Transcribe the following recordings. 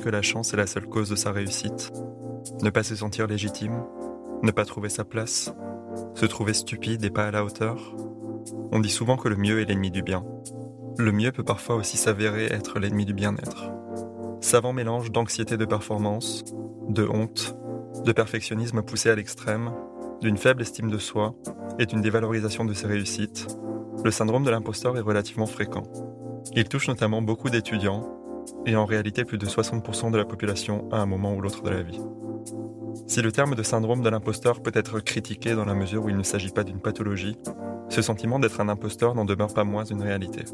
Que la chance est la seule cause de sa réussite, ne pas se sentir légitime, ne pas trouver sa place, se trouver stupide et pas à la hauteur. On dit souvent que le mieux est l'ennemi du bien. Le mieux peut parfois aussi s'avérer être l'ennemi du bien-être. Savant mélange d'anxiété de performance, de honte, de perfectionnisme poussé à l'extrême, d'une faible estime de soi et d'une dévalorisation de ses réussites, le syndrome de l'imposteur est relativement fréquent. Il touche notamment beaucoup d'étudiants et en réalité plus de 60% de la population à un moment ou l'autre de la vie. Si le terme de syndrome de l'imposteur peut être critiqué dans la mesure où il ne s'agit pas d'une pathologie, ce sentiment d'être un imposteur n'en demeure pas moins une réalité.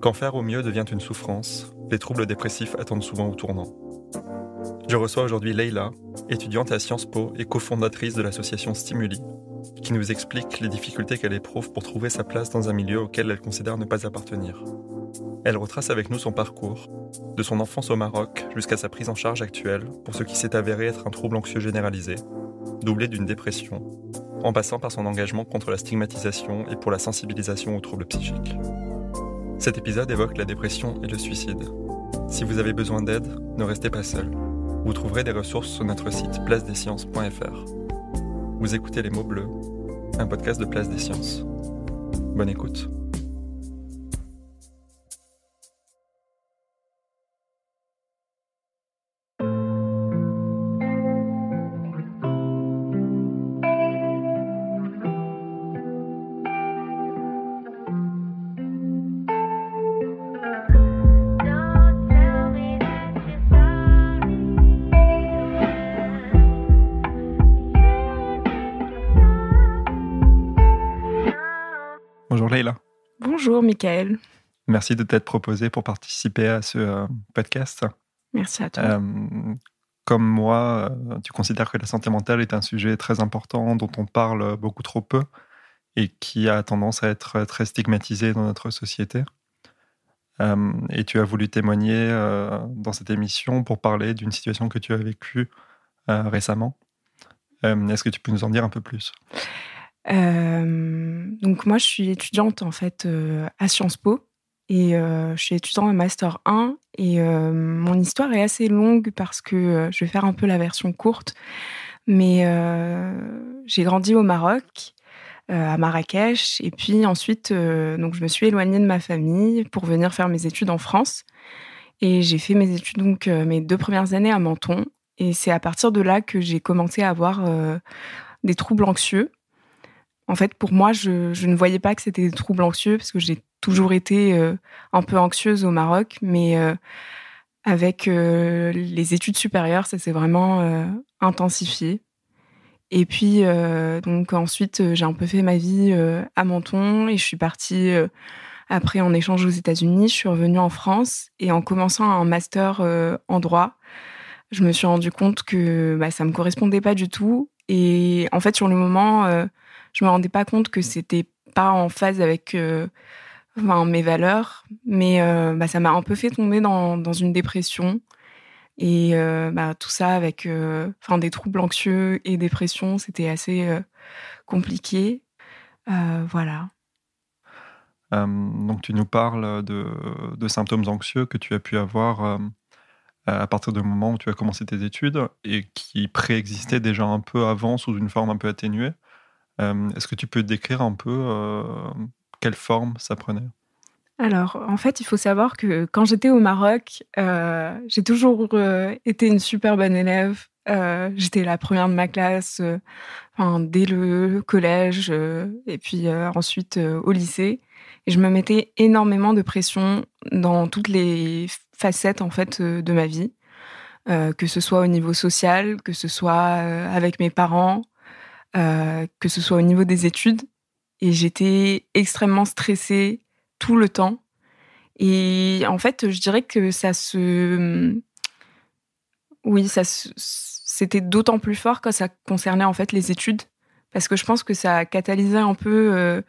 Quand faire au mieux devient une souffrance, les troubles dépressifs attendent souvent au tournant. Je reçois aujourd'hui Leila, étudiante à Sciences Po et cofondatrice de l'association Stimuli, qui nous explique les difficultés qu'elle éprouve pour trouver sa place dans un milieu auquel elle considère ne pas appartenir. Elle retrace avec nous son parcours, de son enfance au Maroc jusqu'à sa prise en charge actuelle pour ce qui s'est avéré être un trouble anxieux généralisé, doublé d'une dépression, en passant par son engagement contre la stigmatisation et pour la sensibilisation aux troubles psychiques. Cet épisode évoque la dépression et le suicide. Si vous avez besoin d'aide, ne restez pas seul. Vous trouverez des ressources sur notre site placedesciences.fr. Vous écoutez Les mots bleus, un podcast de Place des Sciences. Bonne écoute. Bonjour Michael. Merci de t'être proposé pour participer à ce euh, podcast. Merci à toi. Euh, comme moi, euh, tu considères que la santé mentale est un sujet très important dont on parle beaucoup trop peu et qui a tendance à être très stigmatisé dans notre société. Euh, et tu as voulu témoigner euh, dans cette émission pour parler d'une situation que tu as vécue récemment. Est-ce que tu peux nous en dire un peu plus? Donc moi, je suis étudiante en fait euh, à Sciences Po et euh, je suis étudiante en master 1 et euh, mon histoire est assez longue parce que euh, je vais faire un peu la version courte. Mais euh, j'ai grandi au Maroc, euh, à Marrakech, et puis ensuite, euh, donc je me suis éloignée de ma famille pour venir faire mes études en France. Et j'ai fait mes études donc euh, mes deux premières années à Menton. Et c'est à partir de là que j'ai commencé à avoir euh, des troubles anxieux. En fait, pour moi, je, je ne voyais pas que c'était des troubles anxieux parce que j'ai toujours été euh, un peu anxieuse au Maroc, mais euh, avec euh, les études supérieures, ça s'est vraiment euh, intensifié. Et puis, euh, donc ensuite, euh, j'ai un peu fait ma vie à Menton et je suis partie après en échange aux États-Unis. Je suis revenue en France et en commençant un master en droit, je me suis rendu compte que bah, ça me correspondait pas du tout. Et en fait, sur le moment, je me rendais pas compte que c'était pas en phase avec euh, enfin, mes valeurs, mais euh, bah, ça m'a un peu fait tomber dans, dans une dépression. Et euh, bah, tout ça avec enfin, des troubles anxieux et dépression, c'était assez compliqué. Voilà. Donc tu nous parles de, de symptômes anxieux que tu as pu avoir à partir du moment où tu as commencé tes études et qui préexistaient déjà un peu avant sous une forme un peu atténuée. Euh, Est-ce que tu peux décrire un peu euh, quelle forme ça prenait? Alors, en fait, il faut savoir que quand j'étais au Maroc, euh, j'ai toujours été une super bonne élève. j'étais la première de ma classe dès le collège et puis ensuite au lycée. Et je me mettais énormément de pression dans toutes les facettes en fait de ma vie, que ce soit au niveau social, que ce soit avec mes parents, que ce soit au niveau des études. Et j'étais extrêmement stressée tout le temps. Et en fait, je dirais que ça se, oui, ça c'était d'autant plus fort quand ça concernait en fait les études, parce que je pense que ça catalysait un peu euh,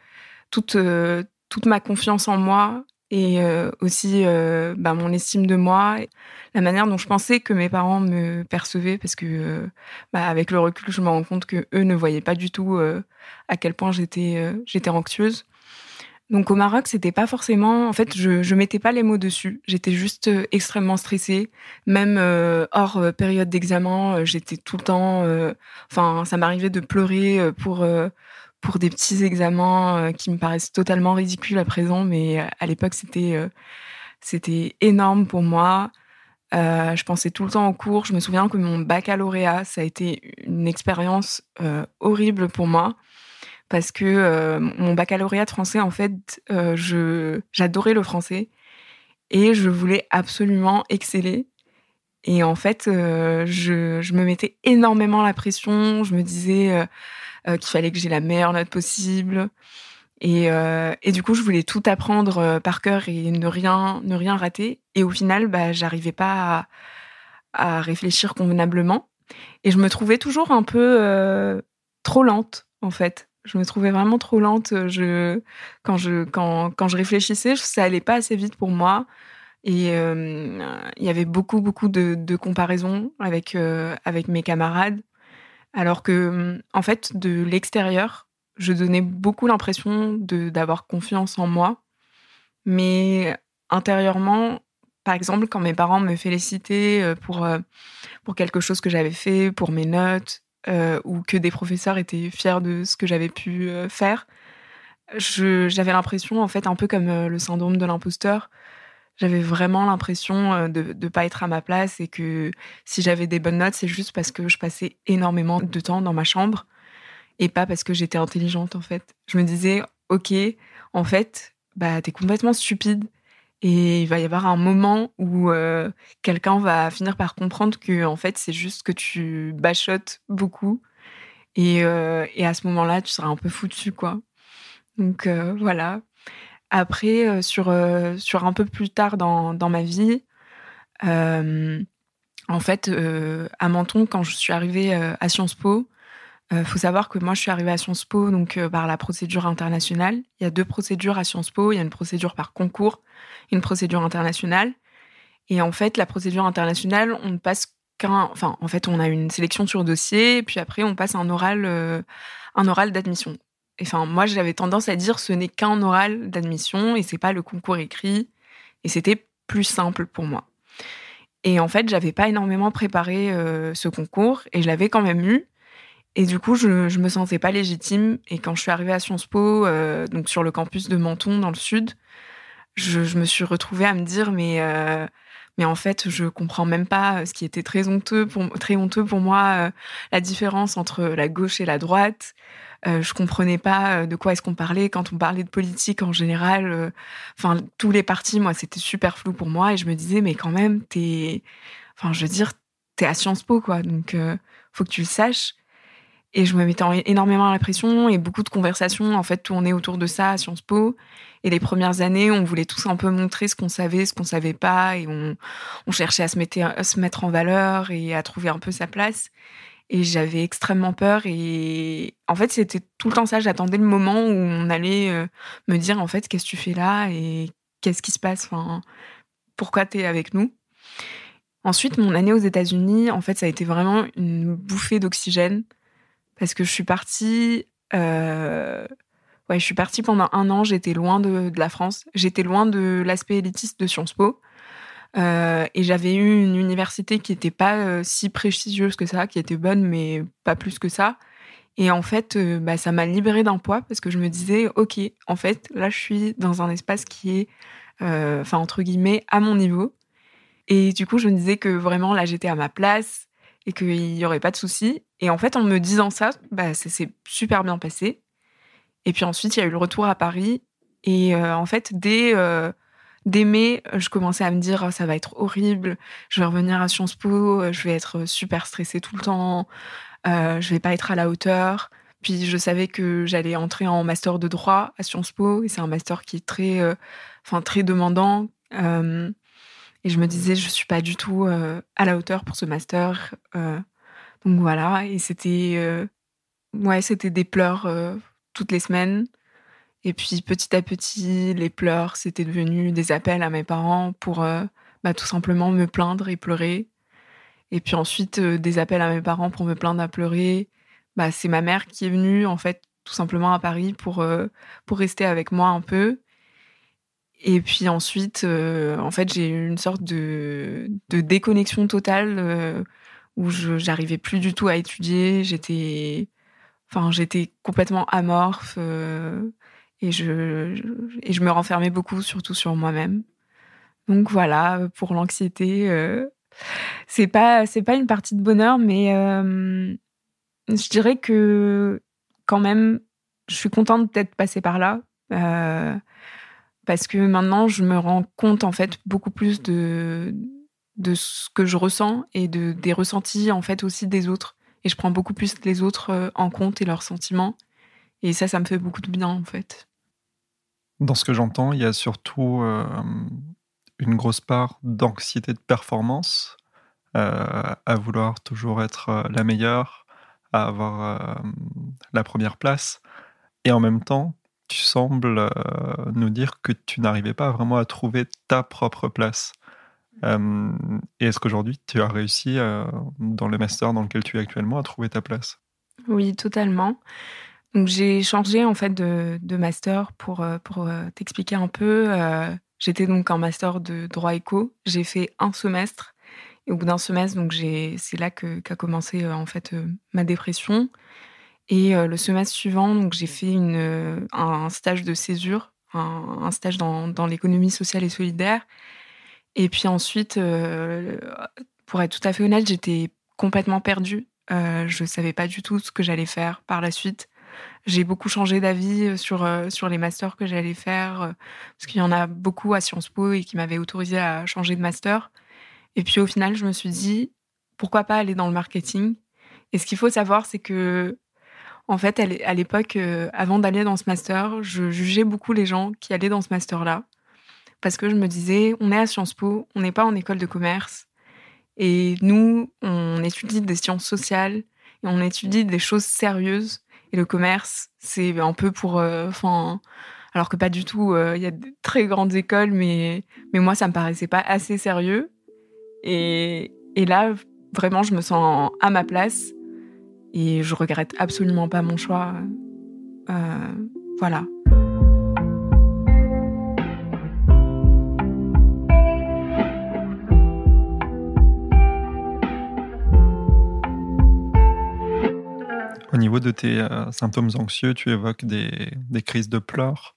toute euh, toute ma confiance en moi et euh, aussi bah, mon estime de moi, la manière dont je pensais que mes parents me percevaient, parce que bah, avec le recul, je me rends compte que eux ne voyaient pas du tout à quel point j'étais j'étais anxieuse. Donc au Maroc, c'était pas forcément. En fait, je je mettais pas les mots dessus. J'étais juste euh, extrêmement stressée. Même euh, hors euh, période d'examen, j'étais tout le temps. Enfin, ça m'arrivait de pleurer pour pour des petits examens qui me paraissent totalement ridicules à présent, mais à l'époque, c'était c'était énorme pour moi. je pensais tout le temps en cours. Je me souviens que mon baccalauréat, ça a été une expérience horrible pour moi parce que euh, mon baccalauréat de français, en fait, euh, je j'adorais le français et je voulais absolument exceller. Et en fait, euh, je, je, me mettais énormément la pression. Je me disais qu'il fallait que j'ai la meilleure note possible. Et, et, du coup, je voulais tout apprendre par cœur et ne rien, ne rien rater. Et au final, bah, j'arrivais pas à, à, réfléchir convenablement. Et je me trouvais toujours un peu trop lente, en fait. Je me trouvais vraiment trop lente. Je, quand, je, quand, quand je réfléchissais, ça allait pas assez vite pour moi. Et euh, il y avait beaucoup, beaucoup de, de comparaisons avec, euh, avec mes camarades. Alors que, en fait, de l'extérieur, je donnais beaucoup l'impression d'avoir confiance en moi. Mais intérieurement, par exemple, quand mes parents me félicitaient euh, pour, pour quelque chose que j'avais fait, pour mes notes, euh, ou que des professeurs étaient fiers de ce que j'avais pu euh, faire. J'avais l'impression, en fait, un peu comme euh, le syndrome de l'imposteur, j'avais vraiment l'impression de ne pas être à ma place et que si j'avais des bonnes notes, c'est juste parce que je passais énormément de temps dans ma chambre et pas parce que j'étais intelligente, en fait. Je me disais, OK, en fait, bah, t'es complètement stupide et il va y avoir un moment où euh, quelqu'un va finir par comprendre que en fait c'est juste que tu bachotes beaucoup et, euh, et à ce moment-là tu seras un peu foutu quoi. Donc euh, voilà. Après sur sur un peu plus tard dans, dans ma vie, en fait à Menton quand je suis arrivée à Sciences Po, il faut savoir que moi, je suis arrivée à Sciences Po donc par la procédure internationale. Il y a deux procédures à Sciences Po. Il y a une procédure par concours une procédure internationale. Et en fait, la procédure internationale, on ne passe qu'un. Enfin, en fait, on a une sélection sur dossier, puis après, on passe un oral, euh, un oral d'admission. Enfin, moi, j'avais tendance à dire ce n'est qu'un oral d'admission et c'est pas le concours écrit. Et c'était plus simple pour moi. Et en fait, j'avais pas énormément préparé euh, ce concours et je l'avais quand même eu. Et du coup, je, je me sentais pas légitime. Et quand je suis arrivée à Sciences Po, euh, donc sur le campus de Menton dans le sud, je, me suis retrouvée à me dire mais euh, mais en fait je comprends même pas ce qui était très honteux pour très honteux pour moi la différence entre la gauche et la droite euh, je comprenais pas de quoi est-ce qu'on parlait quand on parlait de politique en général enfin tous les partis moi c'était super flou pour moi et je me disais mais quand même t'es enfin je veux dire t'es à Sciences Po quoi donc faut que tu le saches et je me mettais énormément à la pression et beaucoup de conversations en fait tournaient autour de ça à Sciences Po. Et les premières années, on voulait tous un peu montrer ce qu'on savait, ce qu'on savait pas, et on, on cherchait à se, mettre, à se mettre en valeur et à trouver un peu sa place. Et j'avais extrêmement peur. Et en fait, c'était tout le temps ça. J'attendais le moment où on allait euh, me dire en fait, qu'est-ce que tu fais là et qu'est-ce qui se passe? Enfin, Pourquoi tu es avec nous? Ensuite, mon année aux États-Unis, en fait, ça a été vraiment une bouffée d'oxygène parce que je suis partie. Euh, ouais, je suis partie pendant un an. J'étais loin de, la France. J'étais loin de l'aspect élitiste de Sciences Po. Euh, et j'avais eu une université qui n'était pas euh, si prestigieuse que ça, qui était bonne, mais pas plus que ça. Et en fait, bah, ça m'a libérée d'un poids parce que je me disais, OK, en fait, là, je suis dans un espace qui est, enfin, entre guillemets, à mon niveau. Et du coup, je me disais que vraiment, là, j'étais à ma place et qu'il n'y aurait pas de souci. Et en fait, en me disant ça, bah, ça s'est super bien passé. Et puis ensuite, il y a eu le retour à Paris. Et euh, en fait, dès, euh, mai, je commençais à me dire, oh, ça va être horrible, je vais revenir à Sciences Po, je vais être super stressée tout le temps, euh, je vais pas être à la hauteur. Puis je savais que j'allais entrer en master de droit à Sciences Po, et c'est un master qui est très, euh, très demandant. Euh, et je me disais, je suis pas du tout euh, à la hauteur pour ce master. donc voilà, et c'était, ouais, c'était des pleurs toutes les semaines. Et puis petit à petit, les pleurs, c'était devenu des appels à mes parents pour bah, tout simplement me plaindre et pleurer. Et puis ensuite, des appels à mes parents pour me plaindre à pleurer bah, c'est ma mère qui est venue, en fait, tout simplement à Paris pour, euh, pour rester avec moi un peu. Et puis ensuite, euh, en fait, j'ai eu une sorte de, de déconnexion totale euh, où je j'arrivais plus du tout à étudier. J'étais, enfin, j'étais complètement amorphe et je, et je me renfermais beaucoup, surtout sur moi-même. Donc voilà, pour l'anxiété, c'est pas pas une partie de bonheur, mais je dirais que quand même, je suis contente d'être passée par là. Euh, parce que maintenant, je me rends compte en fait beaucoup plus de, de ce que je ressens et de, des ressentis en fait aussi des autres. Et je prends beaucoup plus les autres euh, en compte et leurs sentiments. Et ça, ça me fait beaucoup de bien en fait. Dans ce que j'entends, il y a surtout euh, une grosse part d'anxiété de performance, à vouloir toujours être la meilleure, à avoir euh, la première place. Et en même temps, tu sembles euh, nous dire que tu n'arrivais pas vraiment à trouver ta propre place. Euh, et est-ce qu'aujourd'hui, tu as réussi dans le master dans lequel tu es actuellement à trouver ta place? Oui, totalement. Donc j'ai changé en fait de, master pour, pour t'expliquer un peu. J'étais donc en master de droit éco. J'ai fait un semestre et au bout d'un semestre, c'est là qu'a commencé euh, en fait euh, ma dépression. Et euh, le semestre suivant, j'ai fait une, un stage de césure, un, stage dans, dans l'économie sociale et solidaire. Et puis ensuite, pour être tout à fait honnête, j'étais complètement perdue. je ne savais pas du tout ce que j'allais faire par la suite. J'ai beaucoup changé d'avis sur, sur les masters que j'allais faire, parce qu'il y en a beaucoup à Sciences Po et qui m'avaient autorisé à changer de master. Et puis au final, je me suis dit, pourquoi pas aller dans le marketing? Et ce qu'il faut savoir, c'est que, en fait, à l'époque, euh, avant d'aller dans ce master, je jugeais beaucoup les gens qui allaient dans ce master-là. Parce que je me disais, on est à Sciences Po, on n'est pas en école de commerce. Et nous, on étudie des sciences sociales et on étudie des choses sérieuses. Et le commerce, c'est un peu pour. Euh, alors que pas du tout, euh, il y a de très grandes écoles, mais, mais moi, ça me paraissait pas assez sérieux. Et, là, vraiment, je me sens à ma place et je regrette absolument pas mon choix. Euh, voilà. Niveau de tes euh, symptômes anxieux, tu évoques des, crises de pleurs,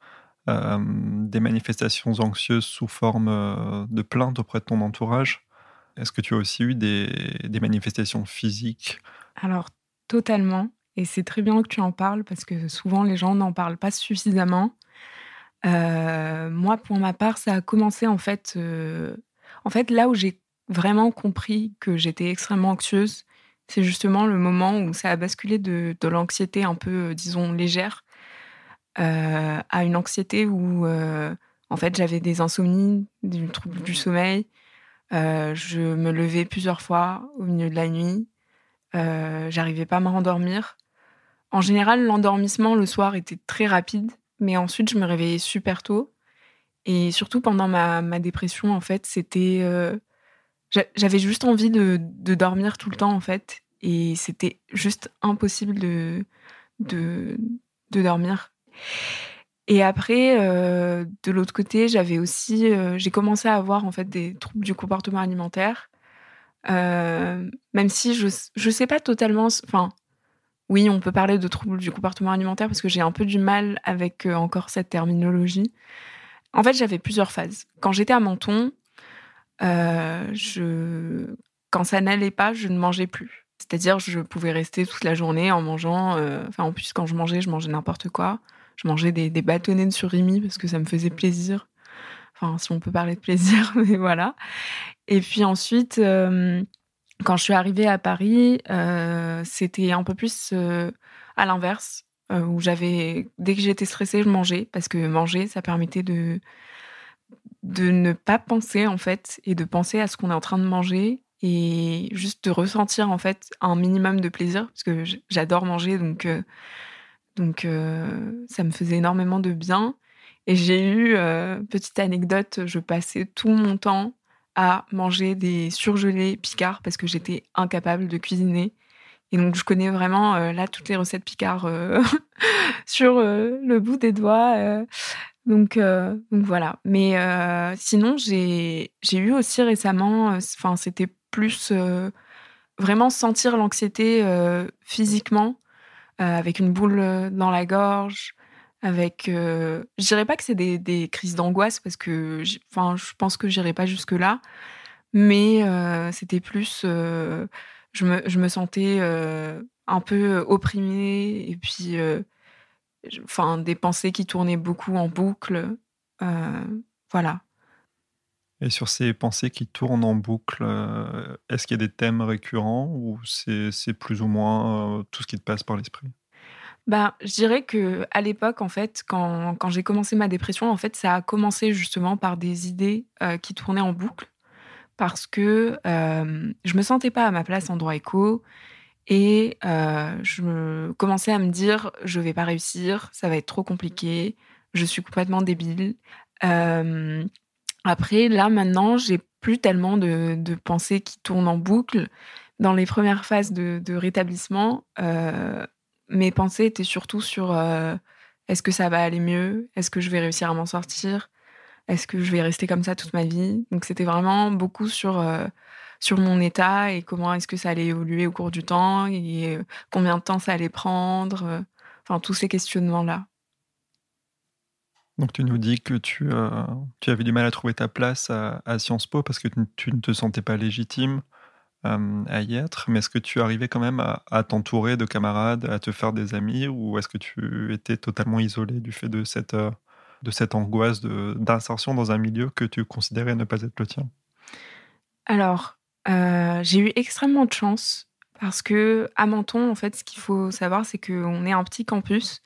euh, des manifestations anxieuses sous forme de plainte auprès de ton entourage. Est-ce que tu as aussi eu des, manifestations physiques? Alors, totalement. Et c'est très bien que tu en parles parce que souvent les gens n'en parlent pas suffisamment. Euh, moi, pour ma part, ça a commencé en fait, euh, en fait là où j'ai vraiment compris que j'étais extrêmement anxieuse, c'est justement le moment où ça a basculé de, l'anxiété un peu, euh, disons, légère à une anxiété où, en fait, j'avais des insomnies, du trouble du sommeil, euh, je me levais plusieurs fois au milieu de la nuit. Euh, j'arrivais pas à me rendormir. En général, l'endormissement le soir était très rapide, mais ensuite je me réveillais super tôt. Et surtout pendant ma, dépression, en fait, c'était. J'avais juste envie de, dormir tout le temps, en fait. Et c'était juste impossible de, de, de dormir. Et après, euh, de l'autre côté, j'avais aussi, euh, j'ai commencé à avoir en fait des troubles du comportement alimentaire, euh, même si je je sais pas totalement, enfin, oui, on peut parler de troubles du comportement alimentaire parce que j'ai un peu du mal avec encore cette terminologie. En fait, j'avais plusieurs phases. Quand j'étais à Menton, je quand ça n'allait pas, je ne mangeais plus. C'est-à-dire, je pouvais rester toute la journée en mangeant. Euh, enfin, en plus, quand je mangeais, je mangeais n'importe quoi. Je mangeais des, bâtonnets de surimi parce que ça me faisait plaisir. Enfin, si on peut parler de plaisir, mais voilà. Et puis ensuite, euh, quand je suis arrivée à Paris, euh, c'était un peu plus à l'inverse, où j'avais, dès que j'étais stressée, je mangeais parce que manger, ça permettait de de ne pas penser en fait et de penser à ce qu'on est en train de manger et juste de ressentir en fait un minimum de plaisir parce que j'adore manger donc euh, donc euh, ça me faisait énormément de bien. Et j'ai eu euh, petite anecdote je passais tout mon temps à manger des surgelés picards parce que j'étais incapable de cuisiner. Et donc je connais vraiment là toutes les recettes picards sur le bout des doigts donc, donc voilà. Mais sinon, j'ai eu aussi récemment, enfin, c'était plus vraiment sentir l'anxiété physiquement, avec une boule dans la gorge, avec. je dirais pas que c'est des, des, crises d'angoisse parce que, enfin, je pense que j'irai pas jusque là, mais c'était plus. je me, je me sentais un peu opprimée et puis enfin des pensées qui tournaient beaucoup en boucle voilà. Et sur ces pensées qui tournent en boucle, euh, est-ce qu'il y a des thèmes récurrents ou c'est plus ou moins euh, tout ce qui te passe par l'esprit? Bah, je dirais que à l'époque, en fait, quand, quand j'ai commencé ma dépression, en fait, ça a commencé justement par des idées euh, qui tournaient en boucle, parce que je me sentais pas à ma place en droit éco, et je me, commençais à me dire, je vais pas réussir, ça va être trop compliqué, je suis complètement débile. Après, là, maintenant, j'ai plus tellement de, pensées qui tournent en boucle. Dans les premières phases de, rétablissement, euh, mes pensées étaient surtout sur euh, est-ce que ça va aller mieux? Est-ce que je vais réussir à m'en sortir? Est-ce que je vais rester comme ça toute ma vie? Donc, c'était vraiment beaucoup sur, euh, sur mon état et comment est-ce que ça allait évoluer au cours du temps et combien de temps ça allait prendre. Enfin, tous ces questionnements-là. Donc tu nous dis que tu, euh, tu avais du mal à trouver ta place à, Sciences Po parce que tu, ne te sentais pas légitime euh, à y être, mais est-ce que tu arrivais quand même à, t'entourer de camarades, à te faire des amis, ou est-ce que tu étais totalement isolé du fait de cette, euh, de cette angoisse d'insertion dans un milieu que tu considérais ne pas être le tien? Alors, j'ai eu extrêmement de chance parce que à Menton, en fait, ce qu'il faut savoir, c'est qu'on est un petit campus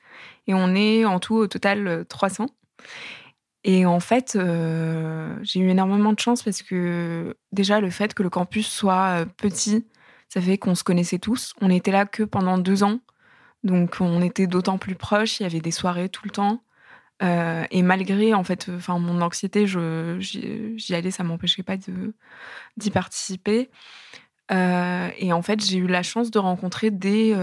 et on est en tout au total 300. Et en fait, euh, j'ai eu énormément de chance parce que déjà, le fait que le campus soit euh, petit, ça fait qu'on se connaissait tous. On n'était là que pendant deux ans. Donc, on était d'autant plus proches. Il y avait des soirées tout le temps. Euh, et malgré, en fait, enfin, mon anxiété, j'y allais, ça m'empêchait pas d'y participer. et en fait, j'ai eu la chance de rencontrer dès,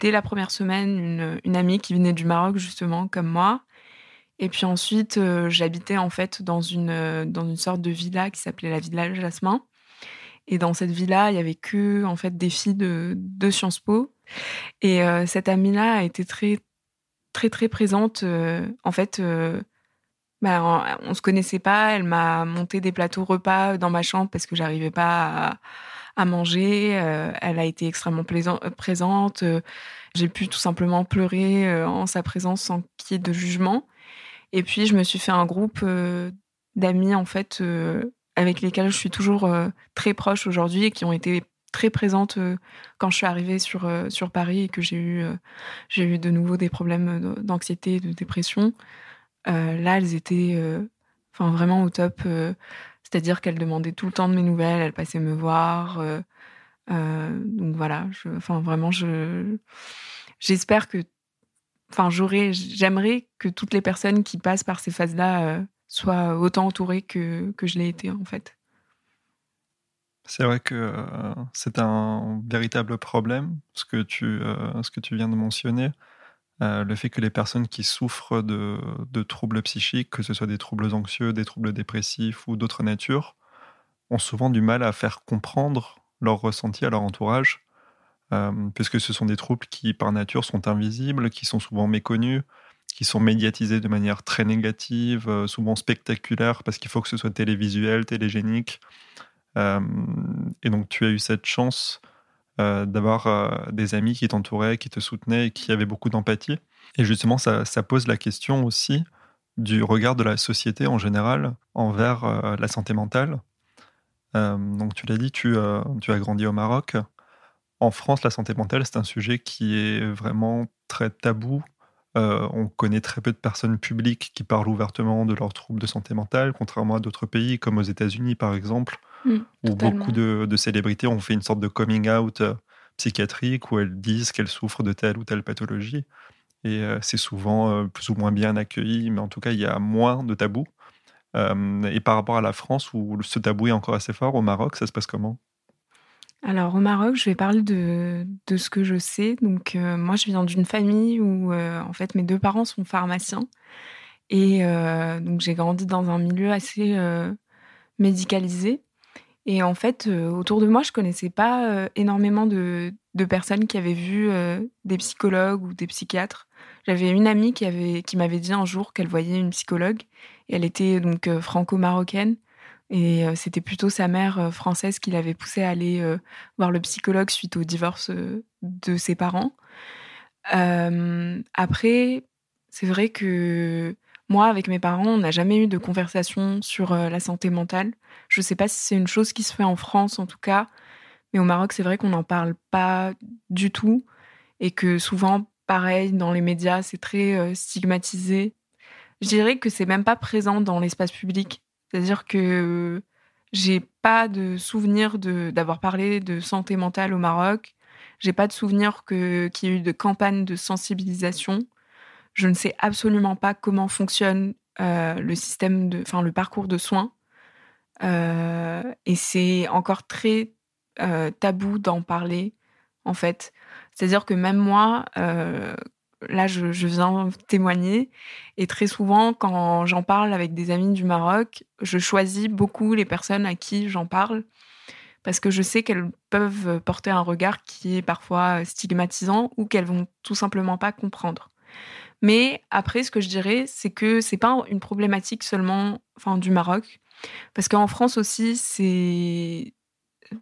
dès la première semaine une, une, amie qui venait du Maroc, justement, comme moi, et puis ensuite, euh, j'habitais en fait dans une, euh, dans une sorte de villa qui s'appelait la Villa Jasmin. Et dans cette villa, il y avait que en fait des filles de, de Sciences Po. Et euh, cette amie-là a été très, très, très présente. en fait, bah, on, se connaissait pas. Elle m'a monté des plateaux repas dans ma chambre parce que j'arrivais pas à, manger. elle a été extrêmement présente. J'ai pu tout simplement pleurer en sa présence sans qu'il y ait de jugement. Et puis, je me suis fait un groupe euh, d'amis, en fait, euh, avec lesquels je suis toujours euh, très proche aujourd'hui et qui ont été très présentes quand je suis arrivée sur, sur Paris et que j'ai eu, j'ai eu de nouveau des problèmes d'anxiété, de dépression. là, elles étaient enfin, vraiment au top. c'est-à-dire qu'elles demandaient tout le temps de mes nouvelles, elles passaient me voir. donc voilà, enfin, vraiment, je, j'espère que enfin, j'aimerais que toutes les personnes qui passent par ces phases-là euh, soient autant entourées que, que je l'ai été, en fait. C'est vrai que euh, c'est un véritable problème, ce que tu, euh, viens de mentionner. le fait que les personnes qui souffrent de, de, troubles psychiques, que ce soit des troubles anxieux, des troubles dépressifs ou d'autres natures, ont souvent du mal à faire comprendre leurs ressentis à leur entourage euh, puisque ce sont des troubles qui, par nature, sont invisibles, qui sont souvent méconnus, qui sont médiatisés de manière très négative, euh, souvent spectaculaire, parce qu'il faut que ce soit télévisuel, télégénique. Et donc, tu as eu cette chance d'avoir des amis qui t'entouraient, qui te soutenaient qui avaient beaucoup d'empathie. Et justement, ça, pose la question aussi du regard de la société en général envers la santé mentale. donc, tu l'as dit, tu, as grandi au Maroc. En France, la santé mentale, c'est un sujet qui est vraiment très tabou. Euh, on connaît très peu de personnes publiques qui parlent ouvertement de leurs troubles de santé mentale, contrairement à d'autres pays comme aux États-Unis, par exemple, mmh, où beaucoup de, célébrités ont fait une sorte de coming out euh, psychiatrique où elles disent qu'elles souffrent de telle ou telle pathologie. Et euh, c'est souvent plus ou moins bien accueilli, mais en tout cas, il y a moins de tabous. et par rapport à la France, où ce tabou est encore assez fort, au Maroc, ça se passe comment? Alors au Maroc, je vais parler de, de ce que je sais. Donc euh, moi, je viens d'une famille où euh, en fait mes deux parents sont pharmaciens et euh, donc j'ai grandi dans un milieu assez médicalisé. Et en fait, autour de moi, je connaissais pas énormément de, personnes qui avaient vu des psychologues ou des psychiatres. J'avais une amie qui avait qui m'avait dit un jour qu'elle voyait une psychologue elle était donc franco-marocaine et c'était plutôt sa mère française qui l'avait poussé à aller voir le psychologue suite au divorce de ses parents. après, c'est vrai que moi, avec mes parents, on n'a jamais eu de conversation sur la santé mentale. Je ne sais pas si c'est une chose qui se fait en France, en tout cas, mais au Maroc, c'est vrai qu'on n'en parle pas du tout et que souvent, pareil, dans les médias, c'est très stigmatisé. Je dirais que c'est même pas présent dans l'espace public. C'est-à-dire que j'ai pas de souvenir d'avoir parlé de santé mentale au Maroc. J'ai pas de souvenir qu'il y ait eu de campagne de sensibilisation. Je ne sais absolument pas comment fonctionne euh, le système de, enfin le parcours de soins. Euh, et c'est encore très euh, tabou d'en parler, en fait. C'est-à-dire que même moi, là, je, viens témoigner. Et très souvent, quand j'en parle avec des amis du Maroc, je choisis beaucoup les personnes à qui j'en parle parce que je sais qu'elles peuvent porter un regard qui est parfois stigmatisant ou qu'elles vont tout simplement pas comprendre. Mais après, ce que je dirais, c'est que c'est pas une problématique seulement, enfin, du Maroc, parce qu'en France aussi, c'est,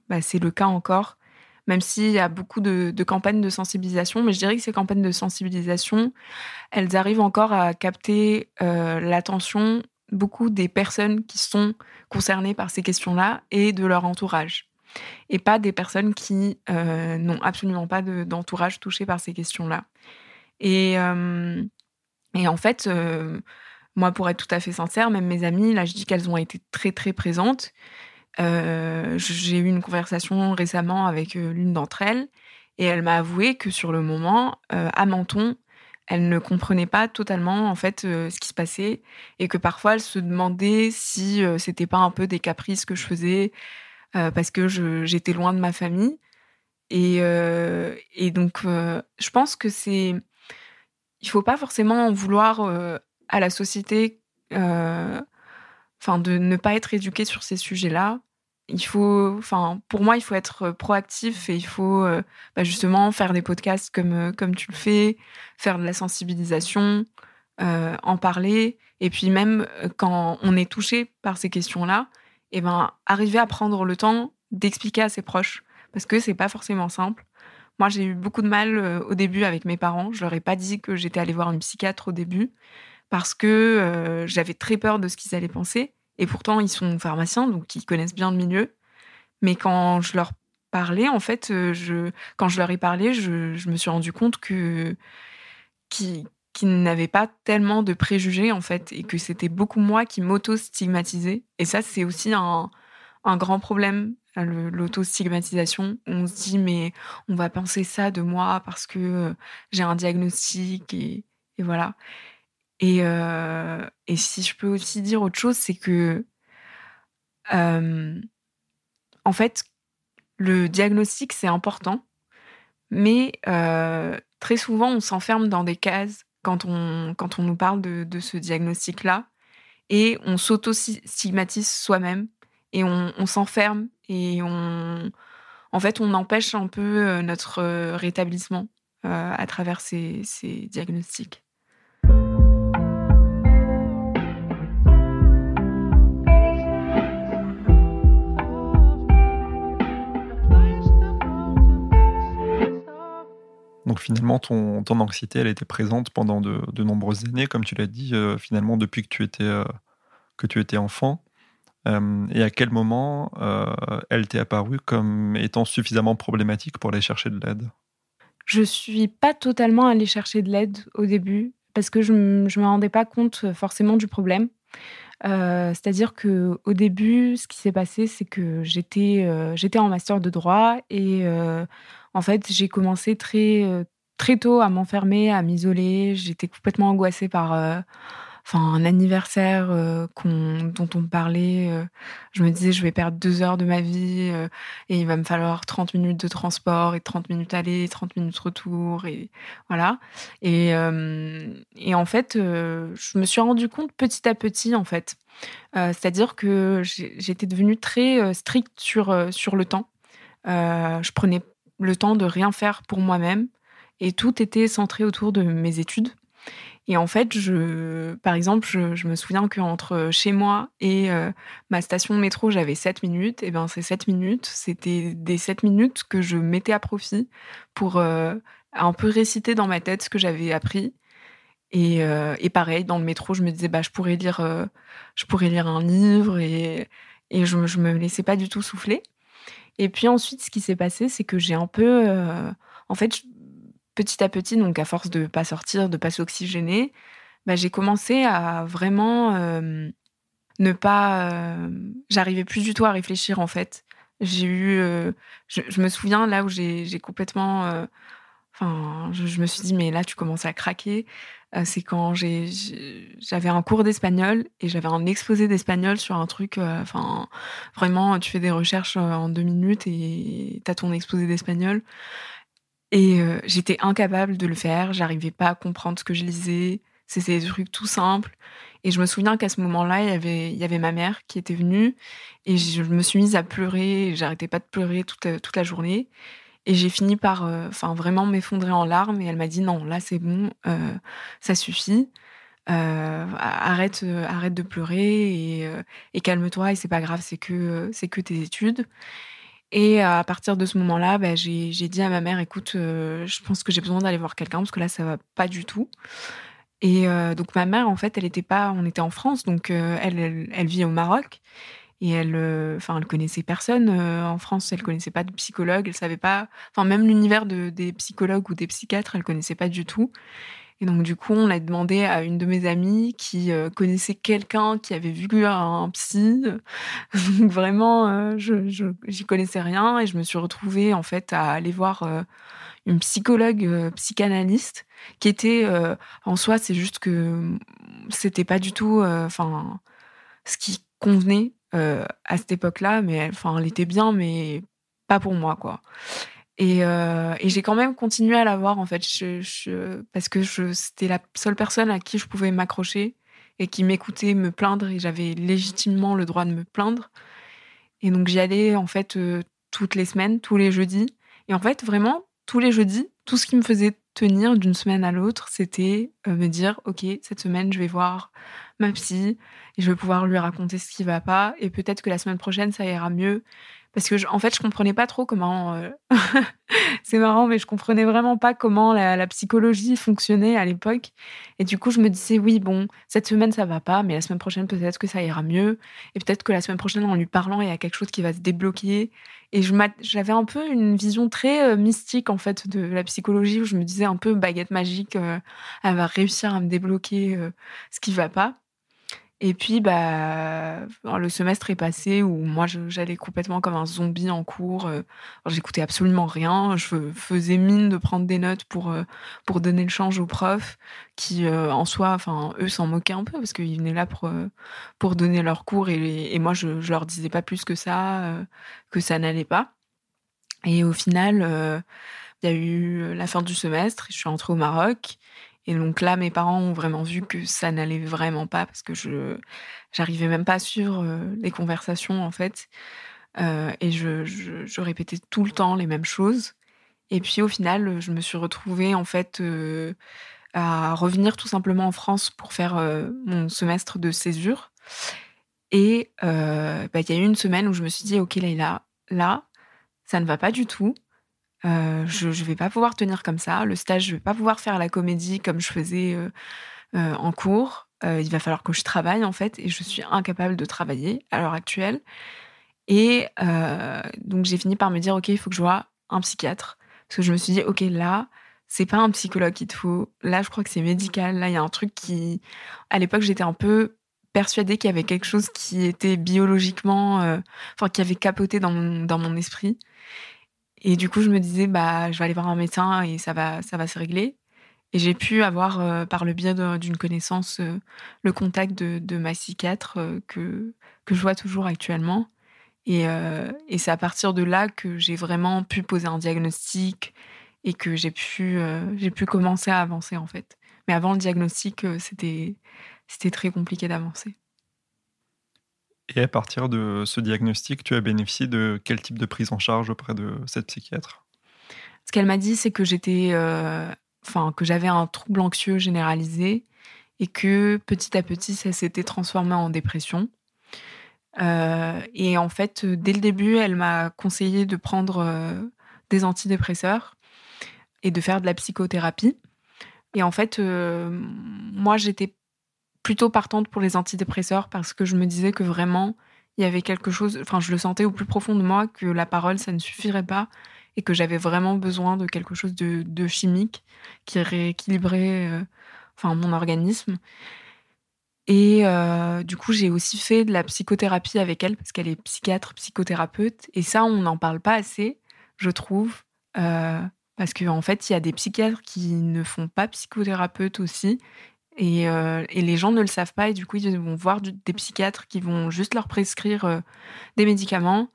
bah, le cas encore même s'il y a beaucoup de, campagnes de sensibilisation. Mais je dirais que ces campagnes de sensibilisation, elles arrivent encore à capter euh, l'attention beaucoup des personnes qui sont concernées par ces questions-là et de leur entourage. Et pas des personnes qui euh, n'ont absolument pas d'entourage touché par ces questions-là. Et, euh, et en fait, moi, pour être tout à fait sincère, même mes amies, là, je dis qu'elles ont été très, très présentes. Euh, j'ai eu une conversation récemment avec euh, l'une d'entre elles et elle m'a avoué que sur le moment, euh, à Menton, elle ne comprenait pas totalement en fait ce qui se passait et que parfois elle se demandait si c'était pas un peu des caprices que je faisais parce que j'étais loin de ma famille et, et donc je pense que c'est il faut pas forcément en vouloir à la société enfin de ne pas être éduqué sur ces sujets-là. Il faut, enfin, pour moi, il faut être proactif et il faut euh, bah, justement faire des podcasts comme euh, comme tu le fais, faire de la sensibilisation, euh, en parler, et puis même quand on est touché par ces questions-là, et eh ben arriver à prendre le temps d'expliquer à ses proches, parce que c'est pas forcément simple. Moi, j'ai eu beaucoup de mal au début avec mes parents. Je leur ai pas dit que j'étais allée voir une psychiatre au début parce que euh, j'avais très peur de ce qu'ils allaient penser. Et pourtant, ils sont pharmaciens, donc ils connaissent bien le milieu. Mais quand je leur parlais, en fait, euh, je, quand je leur ai parlé, je, me suis rendu compte que qu'ils n'avaient pas tellement de préjugés, en fait, et que c'était beaucoup moi qui m'auto-stigmatisais. Et ça, c'est aussi un, un grand problème l'auto-stigmatisation. On se dit, mais on va penser ça de moi parce que euh, j'ai un diagnostic et, voilà. Et, euh, et, si je peux aussi dire autre chose, c'est que, euh, en fait, le diagnostic, c'est important, mais très souvent, on s'enferme dans des cases quand on, quand on nous parle de, ce diagnostic-là, et on s'auto-stigmatise soi-même, et on s'enferme, et on, en fait, on empêche un peu euh, notre euh, rétablissement euh, à travers ces, diagnostics. Donc finalement, ton, anxiété, elle était présente pendant de, nombreuses années, comme tu l'as dit, finalement, depuis que tu étais, que tu étais enfant et à quel moment elle t'est apparue comme étant suffisamment problématique pour aller chercher de l'aide? Je suis pas totalement allée chercher de l'aide au début parce que je ne me rendais pas compte forcément du problème. Euh, c'est-à-dire que au début, ce qui s'est passé, c'est que j'étais euh, j'étais en master de droit et euh, en fait, j'ai commencé très très tôt à m'enfermer, à m'isoler. J'étais complètement angoissée par enfin un anniversaire euh, dont on parlait, euh, je me disais je vais perdre deux heures de ma vie euh, et il va me falloir 30 minutes de transport et 30 minutes aller, 30 minutes retour et voilà. Et, et en fait, je me suis rendu compte petit à petit en fait, c'est-à-dire que j'étais devenue très stricte sur sur le temps. je prenais le temps de rien faire pour moi-même et tout était centré autour de mes études. Et en fait, je, par exemple, je, me souviens qu'entre chez moi et euh, ma station de métro, j'avais 7 minutes. Et bien, ces 7 minutes, c'était des 7 minutes que je mettais à profit pour euh, un peu réciter dans ma tête ce que j'avais appris. Et, euh, et, pareil, dans le métro, je me disais, bah, je pourrais lire, je pourrais lire un livre et, et je, ne me laissais pas du tout souffler. Et puis ensuite, ce qui s'est passé, c'est que j'ai un peu, en fait, petit à petit, donc à force de pas sortir, de pas s'oxygéner, bah, j'ai commencé à vraiment euh, ne pas. Euh, j'arrivais plus du tout à réfléchir en fait. J'ai eu. Euh, je, me souviens là où j'ai complètement. Enfin, je, me suis dit, mais là, tu commences à craquer. C'est quand j'avais un cours d'espagnol et j'avais un exposé d'espagnol sur un truc. Enfin, vraiment, tu fais des recherches en deux minutes et tu as ton exposé d'espagnol. Et euh, j'étais incapable de le faire, j'arrivais pas à comprendre ce que je lisais. C'était des trucs tout simples. Et je me souviens qu'à ce moment-là, il y avait, ma mère qui était venue et je me suis mise à pleurer. J'arrêtais pas de pleurer toute, euh, la journée. Et j'ai fini par euh, vraiment m'effondrer en larmes. Et elle m'a dit non, là c'est bon, ça suffit. arrête, arrête de pleurer et, et calme-toi. Et c'est pas grave, c'est que, c'est que tes études. Et à partir de ce moment-là, bah, j'ai dit à ma mère, écoute, euh, je pense que j'ai besoin d'aller voir quelqu'un parce que là, ça va pas du tout. Et euh, donc ma mère, en fait, elle était pas, on était en France, donc euh, elle, vit au Maroc et elle, enfin, elle connaissait personne en France, elle connaissait pas de psychologue, elle savait pas, enfin même l'univers de, des psychologues ou des psychiatres, elle connaissait pas du tout. Et donc, du coup, on l'a demandé à une de mes amies qui euh, connaissait quelqu'un qui avait vu un psy. donc, vraiment, euh, je, j'y connaissais rien et je me suis retrouvée, en fait, à aller voir euh, une psychologue psychanalyste qui était, en soi, c'est juste que c'était pas du tout, enfin, ce qui convenait à cette époque-là, mais enfin, elle était bien, mais pas pour moi, quoi. Et, euh, et j'ai quand même continué à la voir, en fait, parce que c'était la seule personne à qui je pouvais m'accrocher et qui m'écoutait me plaindre et j'avais légitimement le droit de me plaindre. Et donc j'y allais en fait euh, toutes les semaines, tous les jeudis. Et en fait, vraiment, tous les jeudis, tout ce qui me faisait tenir d'une semaine à l'autre, c'était euh, me dire, OK, cette semaine, je vais voir ma psy et je vais pouvoir lui raconter ce qui va pas. Et peut-être que la semaine prochaine, ça ira mieux parce que en fait je comprenais pas trop comment euh, c'est marrant mais je comprenais vraiment pas comment la, psychologie fonctionnait à l'époque. Et du coup je me disais oui bon cette semaine ça va pas mais la semaine prochaine peut-être que ça ira mieux. Et peut-être que la semaine prochaine en lui parlant il y a quelque chose qui va se débloquer. Et j'avais un peu une vision très euh, mystique en fait de la psychologie où je me disais un peu baguette magique euh, elle va réussir à me débloquer ce qui va pas et puis, bah, le semestre est passé où moi, j'allais complètement comme un zombie en cours. Euh, j'écoutais absolument rien. Je faisais mine de prendre des notes pour, euh, pour donner le change aux profs, qui, euh, en soi, enfin, eux s'en moquaient un peu parce qu'ils venaient là pour, pour donner leur cours et, moi, je, je leur disais pas plus que ça, que ça n'allait pas. Et au final, il y a eu la fin du semestre, je suis rentrée au Maroc et donc là, mes parents ont vraiment vu que ça n'allait vraiment pas parce que je j'arrivais même pas suivre euh, les conversations en fait. Euh, et je, je, répétais tout le temps les mêmes choses. Et puis au final, je me suis retrouvée en fait euh, à revenir tout simplement en France pour faire mon semestre de césure. Et bah, il y a eu une semaine où je me suis dit, ok Leïla, là, ça ne va pas du tout. Je ne vais pas pouvoir tenir comme ça. Le stage, je ne vais pas pouvoir faire la comédie comme je faisais en cours. il va falloir que je travaille en fait et je suis incapable de travailler à l'heure actuelle. Et donc j'ai fini par me dire ok, il faut que je vois un psychiatre parce que je me suis dit ok là c'est pas un psychologue qu'il te faut. Là, je crois que c'est médical. Là, il y a un truc qui. À l'époque, j'étais un peu persuadée qu'il y avait quelque chose qui était biologiquement. Euh, enfin, qui avait capoté dans mon esprit. Et du coup, je me disais, bah, je vais aller voir un médecin et ça va, ça va se régler. Et j'ai pu avoir, euh, par le biais d'une connaissance, euh, le contact de, de ma psychiatre que, que je vois toujours actuellement. Et, et c'est à partir de là que j'ai vraiment pu poser un diagnostic, et que j'ai pu, euh, j'ai pu commencer à avancer en fait. Mais avant le diagnostic, euh, c'était très compliqué d'avancer. Et à partir de ce diagnostic, tu as bénéficié de quel type de prise en charge auprès de cette psychiatre? Ce qu'elle m'a dit, c'est que j'étais, euh, que j'avais un trouble anxieux généralisé et que petit à petit, ça s'était transformé en dépression. et en fait, dès le début, elle m'a conseillé de prendre des antidépresseurs et de faire de la psychothérapie. Et en fait, euh, moi, j'étais plutôt partante pour les antidépresseurs parce que je me disais que vraiment, il y avait quelque chose, enfin, je le sentais au plus profond de moi que la parole, ça ne suffirait pas et que j'avais vraiment besoin de quelque chose de, chimique qui rééquilibrait euh, mon organisme. Et euh, du coup, j'ai aussi fait de la psychothérapie avec elle parce qu'elle est psychiatre, psychothérapeute. Et ça, on n'en parle pas assez, je trouve. Parce qu'en en fait, il y a des psychiatres qui ne font pas psychothérapeute aussi. Et, euh, et, les gens ne le savent pas. Et du coup, ils vont voir des psychiatres qui vont juste leur prescrire euh, des médicaments.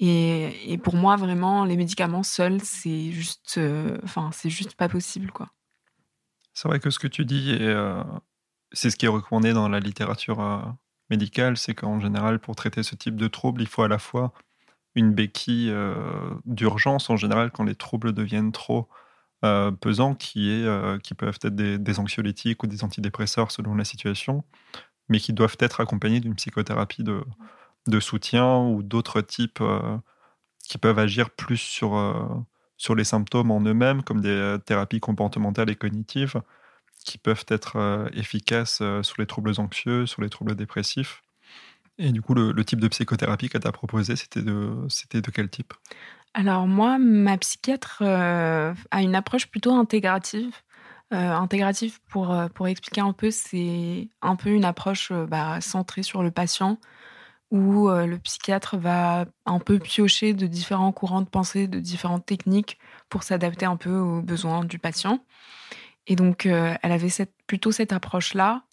Et, pour moi, vraiment, les médicaments seuls, c'est juste, euh, enfin, c'est juste pas possible, quoi. C'est vrai que ce que tu dis, c'est ce qui est recommandé dans la littérature médicale, c'est qu'en général, pour traiter ce type de trouble, il faut à la fois une béquille d'urgence en général quand les troubles deviennent trop euh, pesants, qui, est, euh, qui peuvent être des, anxiolytiques ou des antidépresseurs selon la situation, mais qui doivent être accompagnés d'une psychothérapie de, soutien ou d'autres types qui peuvent agir plus sur, sur les symptômes en eux-mêmes, comme des thérapies comportementales et cognitives, qui peuvent être efficaces sur les troubles anxieux, sur les troubles dépressifs. Et du coup, le, type de psychothérapie qu'elle t'a proposé, c'était de, de quel type? Alors moi, ma psychiatre euh, a une approche plutôt intégrative. Euh, intégrative, pour, euh, pour expliquer un peu, c'est un peu une approche bah, centrée sur le patient, où le psychiatre va un peu piocher de différents courants de pensée, de différentes techniques pour s'adapter un peu aux besoins du patient. Et donc, elle avait plutôt cette approche-là.